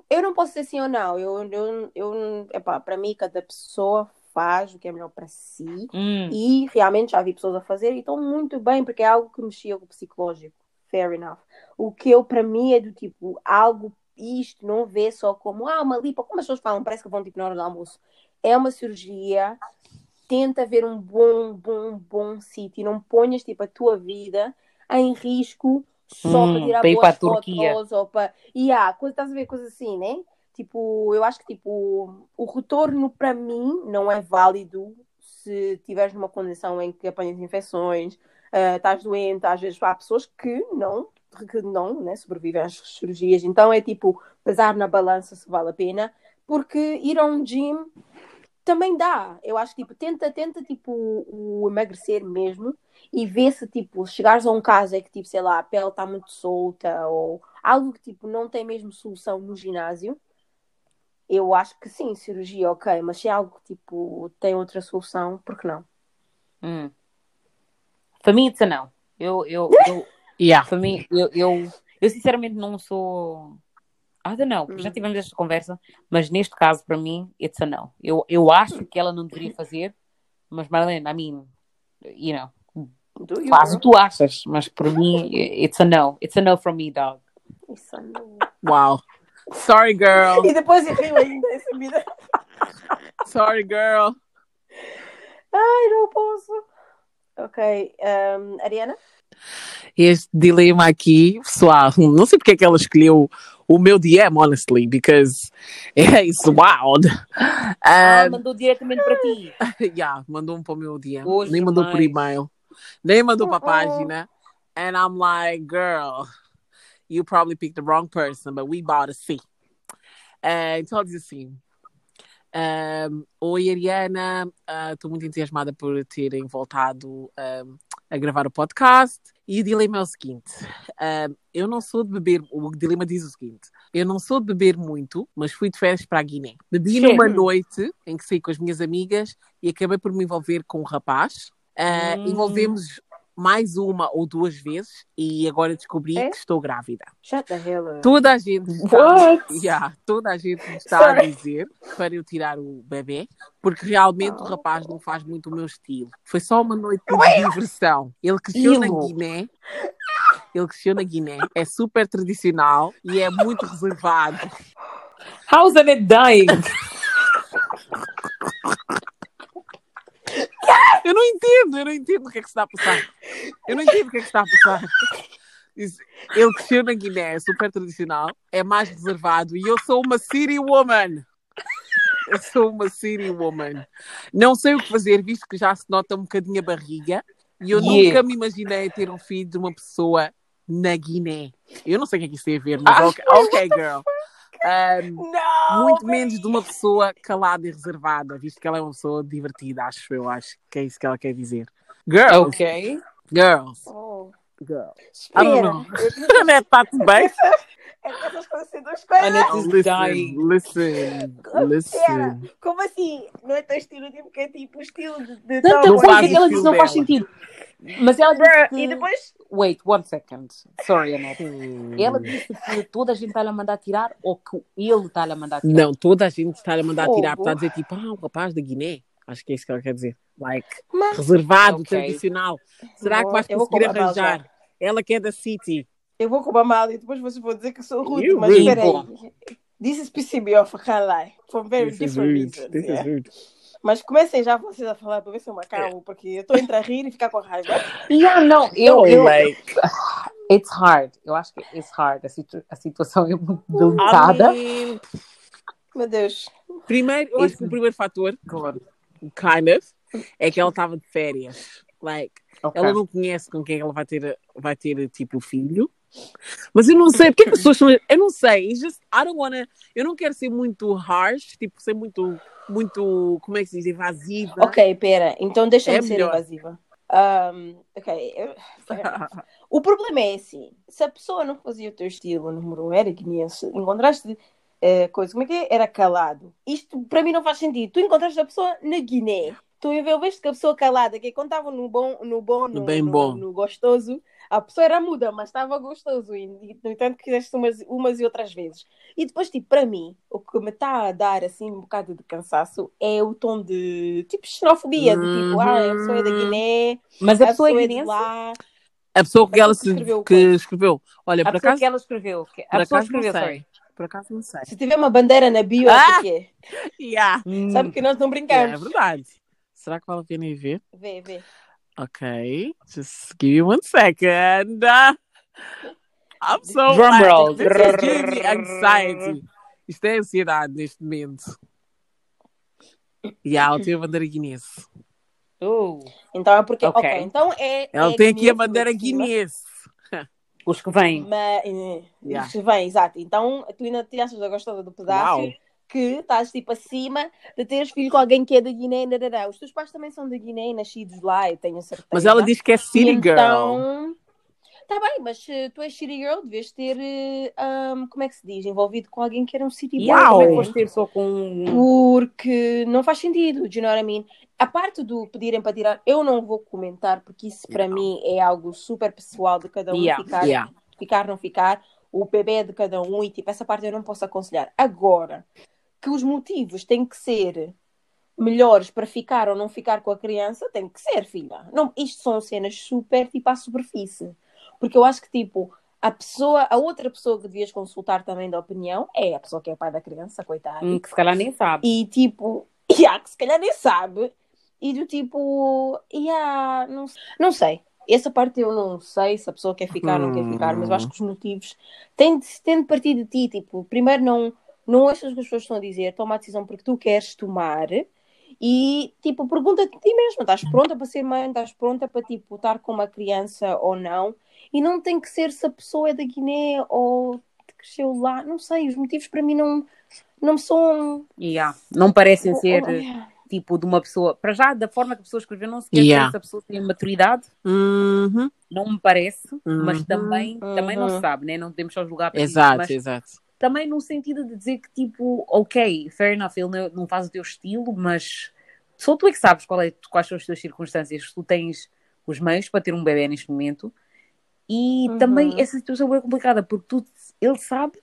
eu não posso dizer sim ou não. Eu, eu, eu, epá, para mim, cada pessoa faz o que é melhor para si. Hum, E realmente já vi pessoas a fazer e estão muito bem, porque é algo que mexia com o psicológico. Fair enough. O que eu, para mim, é do tipo, algo, isto não vê só como, ah, uma lipo, como as pessoas falam, parece que vão tipo na hora do almoço. É uma cirurgia, tenta ver um bom, bom, bom sítio. Não ponhas tipo a tua vida em risco só Hum, para tirar para ir boas para a Turquia. fotos ou para. E há, coisa, estás a ver coisas assim, né? Tipo, eu acho que tipo, o retorno para mim não é válido se estiveres numa condição em que apanhas infecções, ah, estás doente, às vezes há pessoas que não, que não né, sobrevivem às cirurgias. Então é tipo, pesar na balança se vale a pena, porque ir a um gym também dá. Eu acho que tipo, tenta, tenta tipo, o emagrecer mesmo e vê se tipo, chegares a um caso é que tipo, sei lá, a pele está muito solta ou algo que tipo, não tem mesmo solução no ginásio. Eu acho que sim, cirurgia, ok, mas se é algo que tipo, tem outra solução, por que não? hum. Para mim, isso não. Eu, eu, eu, Yeah. para mim, eu, eu, eu sinceramente não sou. I don't know, já Hum. tivemos esta conversa, mas neste caso, para mim, it's a não. Eu, eu acho que ela não deveria fazer, mas Marlene, I mean, you know, Do you, faz o que girl? tu achas, mas para mim, it's a no. It's a no from me, dog. Isso não. Wow. Sorry, girl. E depois eu rio ainda essa vida. Sorry, girl. Ai, não posso. Ok, um, Ariana? Este dilema aqui, pessoal, não sei porque é que ela escolheu o meu DM, honestly, because it's wild. Ah, mandou diretamente para ti. yeah, mandou um para o meu DM. Hoje Nem mandou por mais. e-mail. Nem mandou para a Uh-uh. página. And I'm like, girl, you probably picked the wrong person, but we bought a C. Uh, então ela diz assim: um, Oi, Ariana, estou muito entusiasmada por terem voltado um, a gravar o podcast. E o dilema é o seguinte: um, eu não sou de beber. O dilema diz o seguinte: eu não sou de beber muito, mas fui de férias para a Guiné. Bebi Sim. numa noite em que saí com as minhas amigas e acabei por me envolver com um rapaz. Uh, Hum. Envolvemos mais uma ou duas vezes e agora descobri É? que estou grávida. Shut the hell up. Toda a gente está? Yeah, toda a gente está Sorry. a dizer para eu tirar o bebê, porque realmente o rapaz não faz muito o meu estilo. Foi só uma noite de diversão. Ele cresceu na. Guiné. Ele cresceu na Guiné, é super tradicional e é muito reservado. How's it dying? Eu não entendo, eu não entendo o que é que está a passar. Eu não entendo o que é que está a passar. Ele cresceu na Guiné, super tradicional, é mais reservado e eu sou uma city woman. Eu sou uma city woman. Não sei o que fazer, visto que já se nota um bocadinho a barriga. E eu Yeah. nunca me imaginei ter um filho de uma pessoa na Guiné. Eu não sei o que é que isso tem a ver, mas Ah, ok, ok, girl. Um, Não! muito menos de uma pessoa calada e reservada, visto que ela é uma pessoa divertida, acho eu, acho que é isso que ela quer dizer. Girls, Ok. girls, Oh. Girls. I don't know. Anete, está tudo bem? Essas coisas são duas coisas. Annette is dying. listen, Espera, listen. como assim? Não é tão estilo tipo que é tipo o estilo de, sabe o que ela o disse não faz sentido. Mas ela disse que... E depois Wait, one second. Sorry, Annette. Hum. Ela disse que toda a gente está-lhe a mandar tirar ou que ele está-lhe a mandar tirar? Não, toda a gente está a mandar tirar, está a dizer tipo, ah, um rapaz da Guiné. Acho que é isso que ela quer dizer. Like, Mas- reservado, Ok. tradicional. Será que vais conseguir com a arranjar? já. Ela que é da City. eu vou roubar mal e depois vocês vão dizer que sou rude, mas rude. espera aí. This is pissing me off, I can't lie. For very This is different reasons. This is yeah. rude. Mas comecem já vocês a falar para ver se eu me acalmo, porque eu estou entre a rir e ficar com raiva. Yeah, não, eu, eu, like, it's hard. Eu acho que it's hard. A, situ- a situação é muito I delicada. mean, Meu Deus. primeiro, eu acho que o primeiro fator, kind of, é que ela estava de férias. Like, Ok. ela não conhece com quem ela vai ter, vai ter tipo filho. Mas eu não sei, porque as pessoas são. Eu não sei, it's just, I don't wanna. Eu não quero ser muito harsh, tipo, ser muito, muito, como é que se diz, invasiva. Ok, pera. Então deixa-me É ser melhor. invasiva. Um, ok. O problema é assim: se a pessoa não fazia o teu estilo, número um, era guineense, encontraste eh, coisa, como é que é? Era calado. Isto para mim não faz sentido. Tu encontraste a pessoa na Guiné. Tu envolveste com a pessoa calada, que quando estava no bom, no bom, no, No bem no- bom. no gostoso, a pessoa era muda, mas estava gostoso. E, e, no entanto, fizeste umas, umas e outras vezes. E depois, tipo, para mim, o que me está a dar assim um bocado de cansaço é o tom de tipo xenofobia, de tipo, ah, a pessoa é da Uhum. Guiné, Mas a a pessoa pessoa é é de lá. A pessoa que A ela que escreveu que escreveu. Olha, A por pessoa acaso, que ela escreveu. que- A pessoa escreveu, sorry. Por acaso não sei. Se tiver uma bandeira na bio, Ah! é porque Yeah. sabe que nós não Yeah, é brincamos. verdade. Será que vale a pena ir ver? Vê, vê. Ok, just give me one second. Uh, I'm so Drum roll. This is giving me anxiety. Isto é ansiedade neste momento. E ela tem a bandeira guinense. Oh, Então é porque. Ok. Ok, então é. Ela é tem aqui a bandeira guinense. os que vêm. Mas, eh, Yeah. Isso vem, exato. Então tu ainda te achas a gostosa do pedaço Uau. Que estás tipo acima de teres filho com alguém que é da Guiné. Darará. Os teus pais também são da Guiné e nascidos lá, eu tenho certeza. Mas ela diz que é City E Girl. Então, tá bem, mas se tu és City Girl, deves ter, eh, um, como é que se diz, envolvido com alguém que era um City Boy. ela, como é que Uau. foste ter só com. Porque não faz sentido, do you know what I mean? A parte do pedirem para tirar, eu não vou comentar, porque isso para mim é algo super pessoal de cada um Yeah. ficar, Yeah. ficar, não ficar. O bebê é de cada um e tipo, essa parte eu não posso aconselhar. Agora, que os motivos têm que ser melhores para ficar ou não ficar com a criança, tem que ser, filha. Não, isto são cenas super tipo à superfície. Porque eu acho que tipo, a pessoa, a outra pessoa que devias consultar também da opinião é a pessoa que é pai da criança, coitada. Hum, que se calhar nem sabe. E tipo, yeah, que se calhar nem sabe. E do tipo, yeah, não, não sei. Essa parte eu não sei se a pessoa quer ficar ou não quer ficar, mas eu acho que os motivos têm de, têm de partir de ti. Tipo, primeiro não, não ouças o que as pessoas estão a dizer, toma a decisão porque tu queres tomar. E tipo, pergunta-te a ti mesma: estás pronta para ser mãe? Estás pronta para tipo, estar com uma criança ou não? E não tem que ser se a pessoa é da Guiné ou cresceu lá. Não sei, os motivos para mim não, não são. Yeah. Não parecem ser Oh, yeah. tipo de uma pessoa. Para já, da forma que a pessoa escreveu, não se quer Yeah. se a pessoa tem maturidade. Uhum. Não me parece, mas Uhum. também, também não Uhum. se sabe, né? Não podemos só julgar por isso, Exato, mas exato. Também no sentido de dizer que, tipo, ok, fair enough, ele não, faz o teu estilo, mas só tu é que sabes qual é, quais são as tuas circunstâncias. Tu tens os meios para ter um bebê neste momento e Uhum. também essa situação é complicada porque tu, ele sabe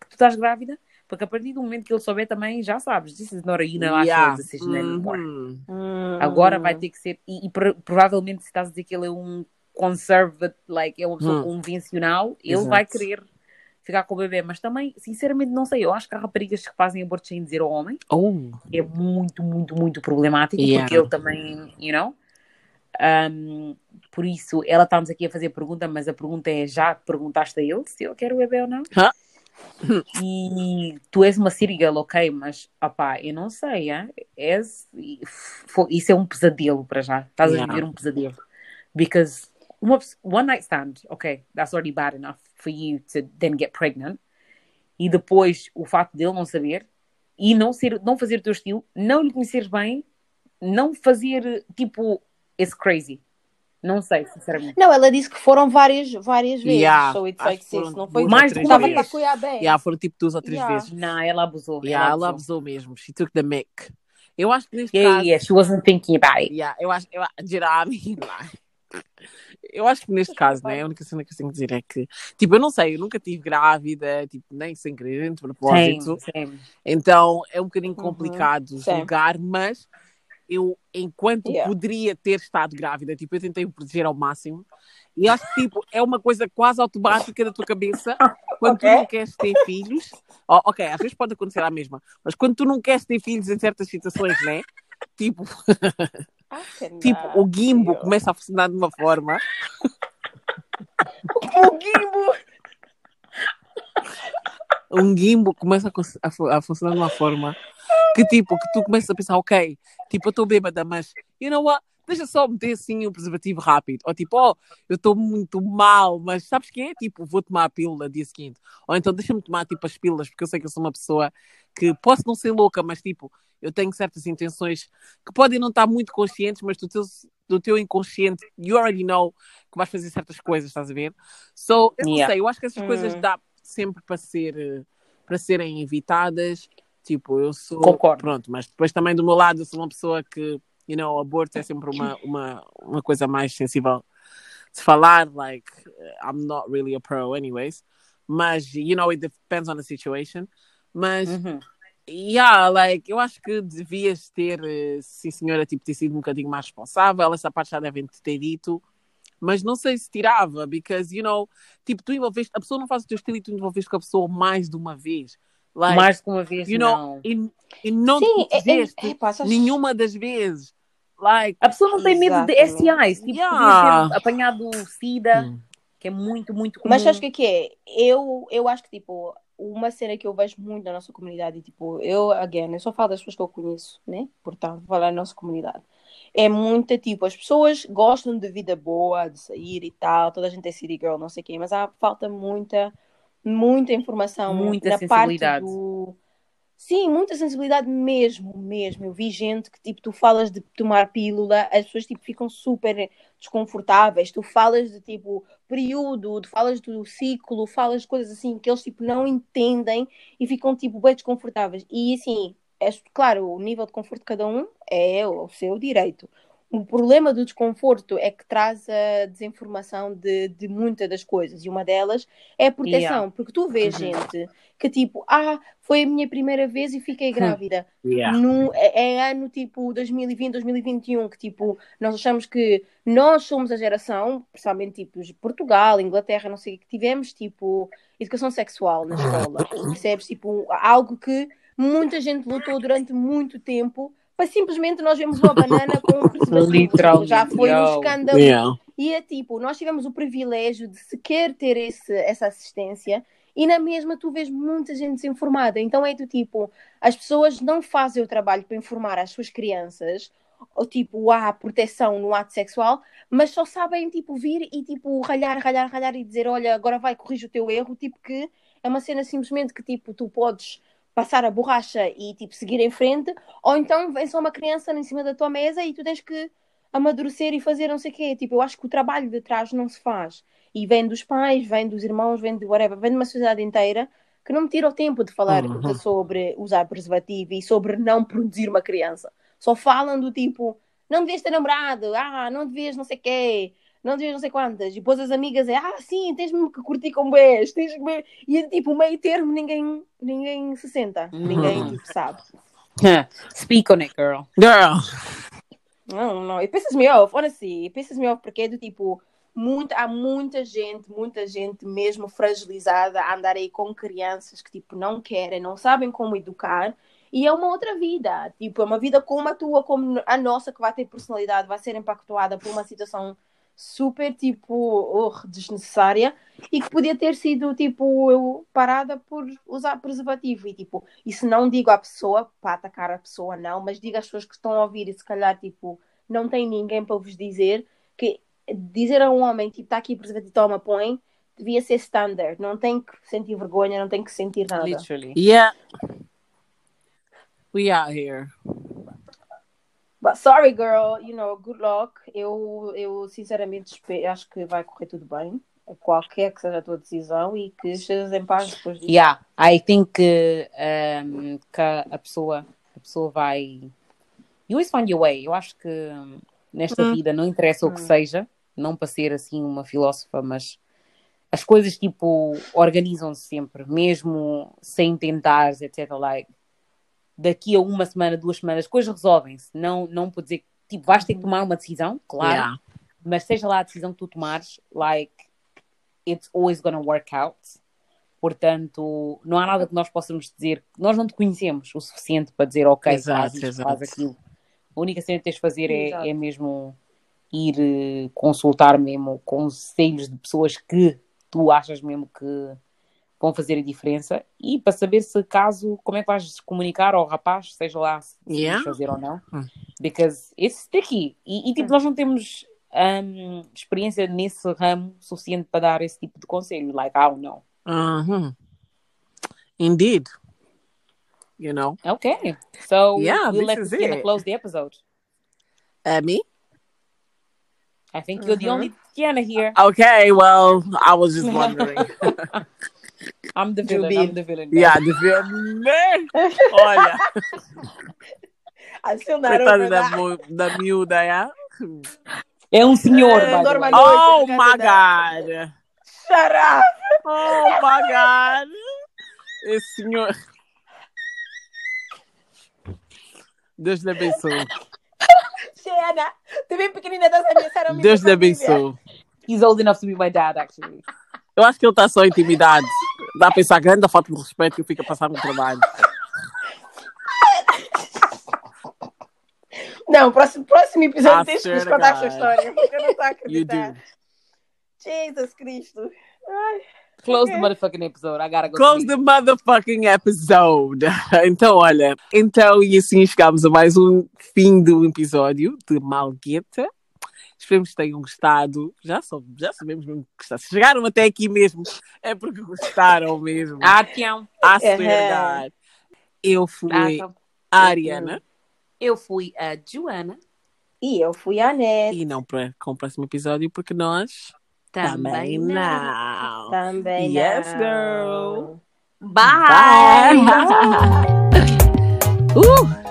que tu estás grávida, porque a partir do momento que ele souber também já sabes. This is not a unilateral Yeah. decision anymore. Uhum. Hum. Agora vai ter que ser, e, e pro- provavelmente se estás a dizer que ele é um conservative, like, é uma pessoa Hum. convencional, ele Exato. vai querer ficar com o bebê, mas também, sinceramente, não sei, eu acho que há raparigas que fazem aborto sem dizer ao homem, Oh. é muito, muito, muito problemático, Yeah. porque ele também, you know, Um, por isso, ela está-nos aqui a fazer pergunta, mas a pergunta é: já perguntaste a ele se ele quer o bebê ou não? Hã? E tu és uma girl, ok, mas opá, eu não sei, hein? És, isso é um pesadelo para já. Estás Yeah. a viver um pesadelo. Because uma, one night stand, ok, that's already bad enough for you to then get pregnant. E depois o facto dele não saber e não, ser, não fazer o teu estilo, não lhe conheceres bem, não fazer tipo, it's crazy. Não sei, sinceramente. Não, ela disse que foram várias, várias vezes. Yeah, so it's like sis, não foi duas Mais de três uma Estava vez. para cuidar bem. Yeah, foram tipo duas ou três Yeah. vezes. Não, ela abusou. Yeah, ela ela abusou. abusou mesmo. She took the mic. Eu acho que neste Yeah, caso. yeah, she wasn't thinking about it. Yeah, eu acho. Eu, Jeremy, eu acho que neste caso, né, a única cena que eu tenho que dizer é que, tipo, eu não sei, eu nunca tive grávida, tipo, nem sem querer, nem de propósito. Same, same. Então é um bocadinho Uhum, complicado sim. julgar, mas eu, enquanto Yeah. poderia ter estado grávida, tipo, eu tentei o proteger ao máximo. E acho que, tipo, é uma coisa quase automática da tua cabeça quando Ok. tu não queres ter filhos. Oh, ok, às vezes pode acontecer a mesma, mas quando tu não queres ter filhos em certas situações, né? Tipo, tipo o gimbo começa a funcionar de uma forma. O gimbo! um gimbo começa a funcionar de uma forma que tipo, que tu começas a pensar, ok, tipo, eu estou bêbada, mas you know what? Deixa só meter assim o preservativo rápido. Ou tipo, oh, eu estou muito mal, mas sabes que é? Tipo, vou tomar a pílula dia seguinte. Ou então deixa-me tomar tipo as pílulas, porque eu sei que eu sou uma pessoa que posso não ser louca, mas tipo, eu tenho certas intenções que podem não estar muito conscientes, mas do teu, do teu inconsciente, you already know que vais fazer certas coisas, estás a ver? So, eu não Yeah. sei, eu acho que essas coisas Hum. dá sempre para ser para serem evitadas. Tipo, eu sou. Concordo. Pronto, mas depois também do meu lado eu sou uma pessoa que, you know, aborto é sempre uma, uma, uma coisa mais sensível de falar. Like, I'm not really a pro, anyways. Mas, you know, it depends on the situation. Mas, Uhum. yeah, like, eu acho que devias ter, eh, sim senhora, tipo, ter sido um bocadinho mais responsável. Essa parte já devem te ter dito. Mas não sei se tirava, because, you know, tipo, tu envolveste, a pessoa não faz o teu estilo e tu envolveste com a pessoa mais de uma vez. Like, Mais de uma vez, you know, não. e, e não Sim, te é, é, é, nenhuma das vezes. Like, A pessoa não tem medo de. STIs. Tipo, Yeah. apanhado SIDA, Hum. que é muito, muito comum. Mas sabes o que é que é? Eu, eu acho que, tipo, uma cena que eu vejo muito na nossa comunidade, e, tipo, eu, again, eu só falo das pessoas que eu conheço, né? Portanto, vou falar da nossa comunidade. É muita, tipo, as pessoas gostam de vida boa, de sair e tal, toda a gente é city girl, não sei o quê, mas há falta muita, muita informação Muita na sensibilidade. parte do... Sim, muita sensibilidade mesmo, mesmo. Eu vi gente que, tipo, tu falas de tomar pílula, as pessoas, tipo, ficam super desconfortáveis. Tu falas de, tipo, período, tu falas do ciclo, falas de coisas assim que eles, tipo, não entendem e ficam, tipo, bem desconfortáveis. E, assim, é, claro, o nível de conforto de cada um é o seu direito. O problema do desconforto é que traz a desinformação de, de muitas das coisas. E uma delas é a proteção. Yeah. Porque tu vês Uhum. gente que, tipo, ah, foi a minha primeira vez e fiquei grávida. yeah. No, é, é ano tipo 2020, 2021, que tipo, nós achamos que nós somos a geração, principalmente tipo de Portugal, Inglaterra, não sei o que tivemos, tipo, educação sexual na escola. Percebes? Tipo, algo que muita gente lutou durante muito tempo para simplesmente nós vemos uma banana com um Já foi um escândalo Yeah. e é tipo, nós tivemos o privilégio de sequer ter esse, essa assistência e na mesma tu vês muita gente desinformada. Então é do tipo, as pessoas não fazem o trabalho para informar as suas crianças, ou tipo, há proteção no ato sexual, mas só sabem tipo vir e tipo ralhar, ralhar, ralhar e dizer, olha, agora vai, corrige o teu erro, tipo que é uma cena simplesmente que tipo, tu podes passar a borracha e tipo seguir em frente, ou então vem só uma criança em cima da tua mesa e tu tens que amadurecer e fazer não sei o quê. Tipo, eu acho que o trabalho de trás não se faz. E vem dos pais, vem dos irmãos, vem de whatever, vem de uma sociedade inteira que não me tira o tempo de falar Uhum. sobre usar preservativo e sobre não produzir uma criança. Só falam do tipo, não devias ter namorado, ah, não devias não sei o quê, não devias não sei quantas. E depois as amigas é, ah, sim, tens mesmo que curtir com bês, tens que. E é tipo, meio termo, ninguém, ninguém se senta, ninguém Uhum. tipo, sabe. Speak on it, girl. Girl. Não, não, it pisses me off, honestly, it pisses me off porque é do tipo, muito, há muita gente, muita gente mesmo fragilizada a andar aí com crianças que tipo não querem, não sabem como educar E é uma outra vida. Tipo, é uma vida como a tua, como a nossa, que vai ter personalidade, vai ser impactuada por uma situação super, tipo, oh, desnecessária e que podia ter sido, tipo, eu parada por usar preservativo. E, tipo, e se não digo à pessoa, para atacar a pessoa, não, mas digo às pessoas que estão a ouvir e se calhar, tipo, não tem ninguém para vos dizer que dizer a um homem, tipo, está aqui preservativo, toma, põe, devia ser standard. Não tem que sentir vergonha, não tem que sentir nada. Literally. Yeah. We out here. But sorry, girl, you know, good luck. Eu, eu sinceramente espe- acho que vai correr tudo bem, qualquer que seja a tua decisão e que estejas em paz depois disso. Yeah, I think que, um, que a pessoa, a pessoa vai. You always find your way. Eu acho que hum, nesta Hum. vida não interessa o que seja, não para ser assim uma filósofa, mas as coisas tipo organizam-se sempre, mesmo sem tentares, etc. Like, daqui a uma semana, duas semanas, as coisas resolvem-se. Não, não por dizer que tipo, vais ter que tomar uma decisão, claro, Yeah. mas seja lá a decisão que tu tomares, like, it's always gonna work out. Portanto, não há nada que nós possamos dizer. Nós não te conhecemos o suficiente para dizer, ok, Exato, faz isto, exato. faz aquilo. A única cena que tens de fazer é, é mesmo ir eh, consultar mesmo conselhos de pessoas que tu achas mesmo que vão fazer a diferença e para saber se caso, como é que vais comunicar ao rapaz, seja lá se Yeah. fazer ou não. Hum. Because it's sticky. E, e tipo, nós não temos hum, experiência nesse ramo suficiente para dar esse tipo de conselho. Like, I don't know. Uh-huh. Indeed. You know. Okay. So Yeah, we'll this let Christina it. close the episode. Uh, me? I think you're the only Tiana here. Okay, well, I was just wondering. I'm the villain. Jubi. I'm the villain. yeah, devia. Né? Olha, Acionaram coitada para da, mo- da miúda, yeah? É um senhor, É, the normal. Oh Noite, my god! Shut up! Oh my god! Esse senhor. Deus lhe abençoe. Xena, tu bem pequenina, estás a ameaçar a mim. Deus lhe abençoe. He's old enough to be my dad, actually. Eu acho que ele está só intimidado. Dá a pensar grande a falta de respeito que eu fico a passar no trabalho. Não, próximo, próximo episódio I tens que nos contar a sua God. história. Porque eu não estou a acreditar. Jesus Cristo. Ai. Close the motherfucking episode. I gotta go. Close the motherfucking episode. Então, olha, então e assim chegamos a mais um fim do episódio de Malgueta. Esperemos que tenham gostado. Já, sou, já sabemos mesmo que gostaram. Se chegaram até aqui mesmo, é porque gostaram mesmo. Ah, tchau. a verdade. Eu fui Ah, tá. a Ariana Eu fui a Joana. E eu fui a Net. e não para com o próximo episódio porque nós também não. Também Yes, não. girl. Bye. Bye. Uh!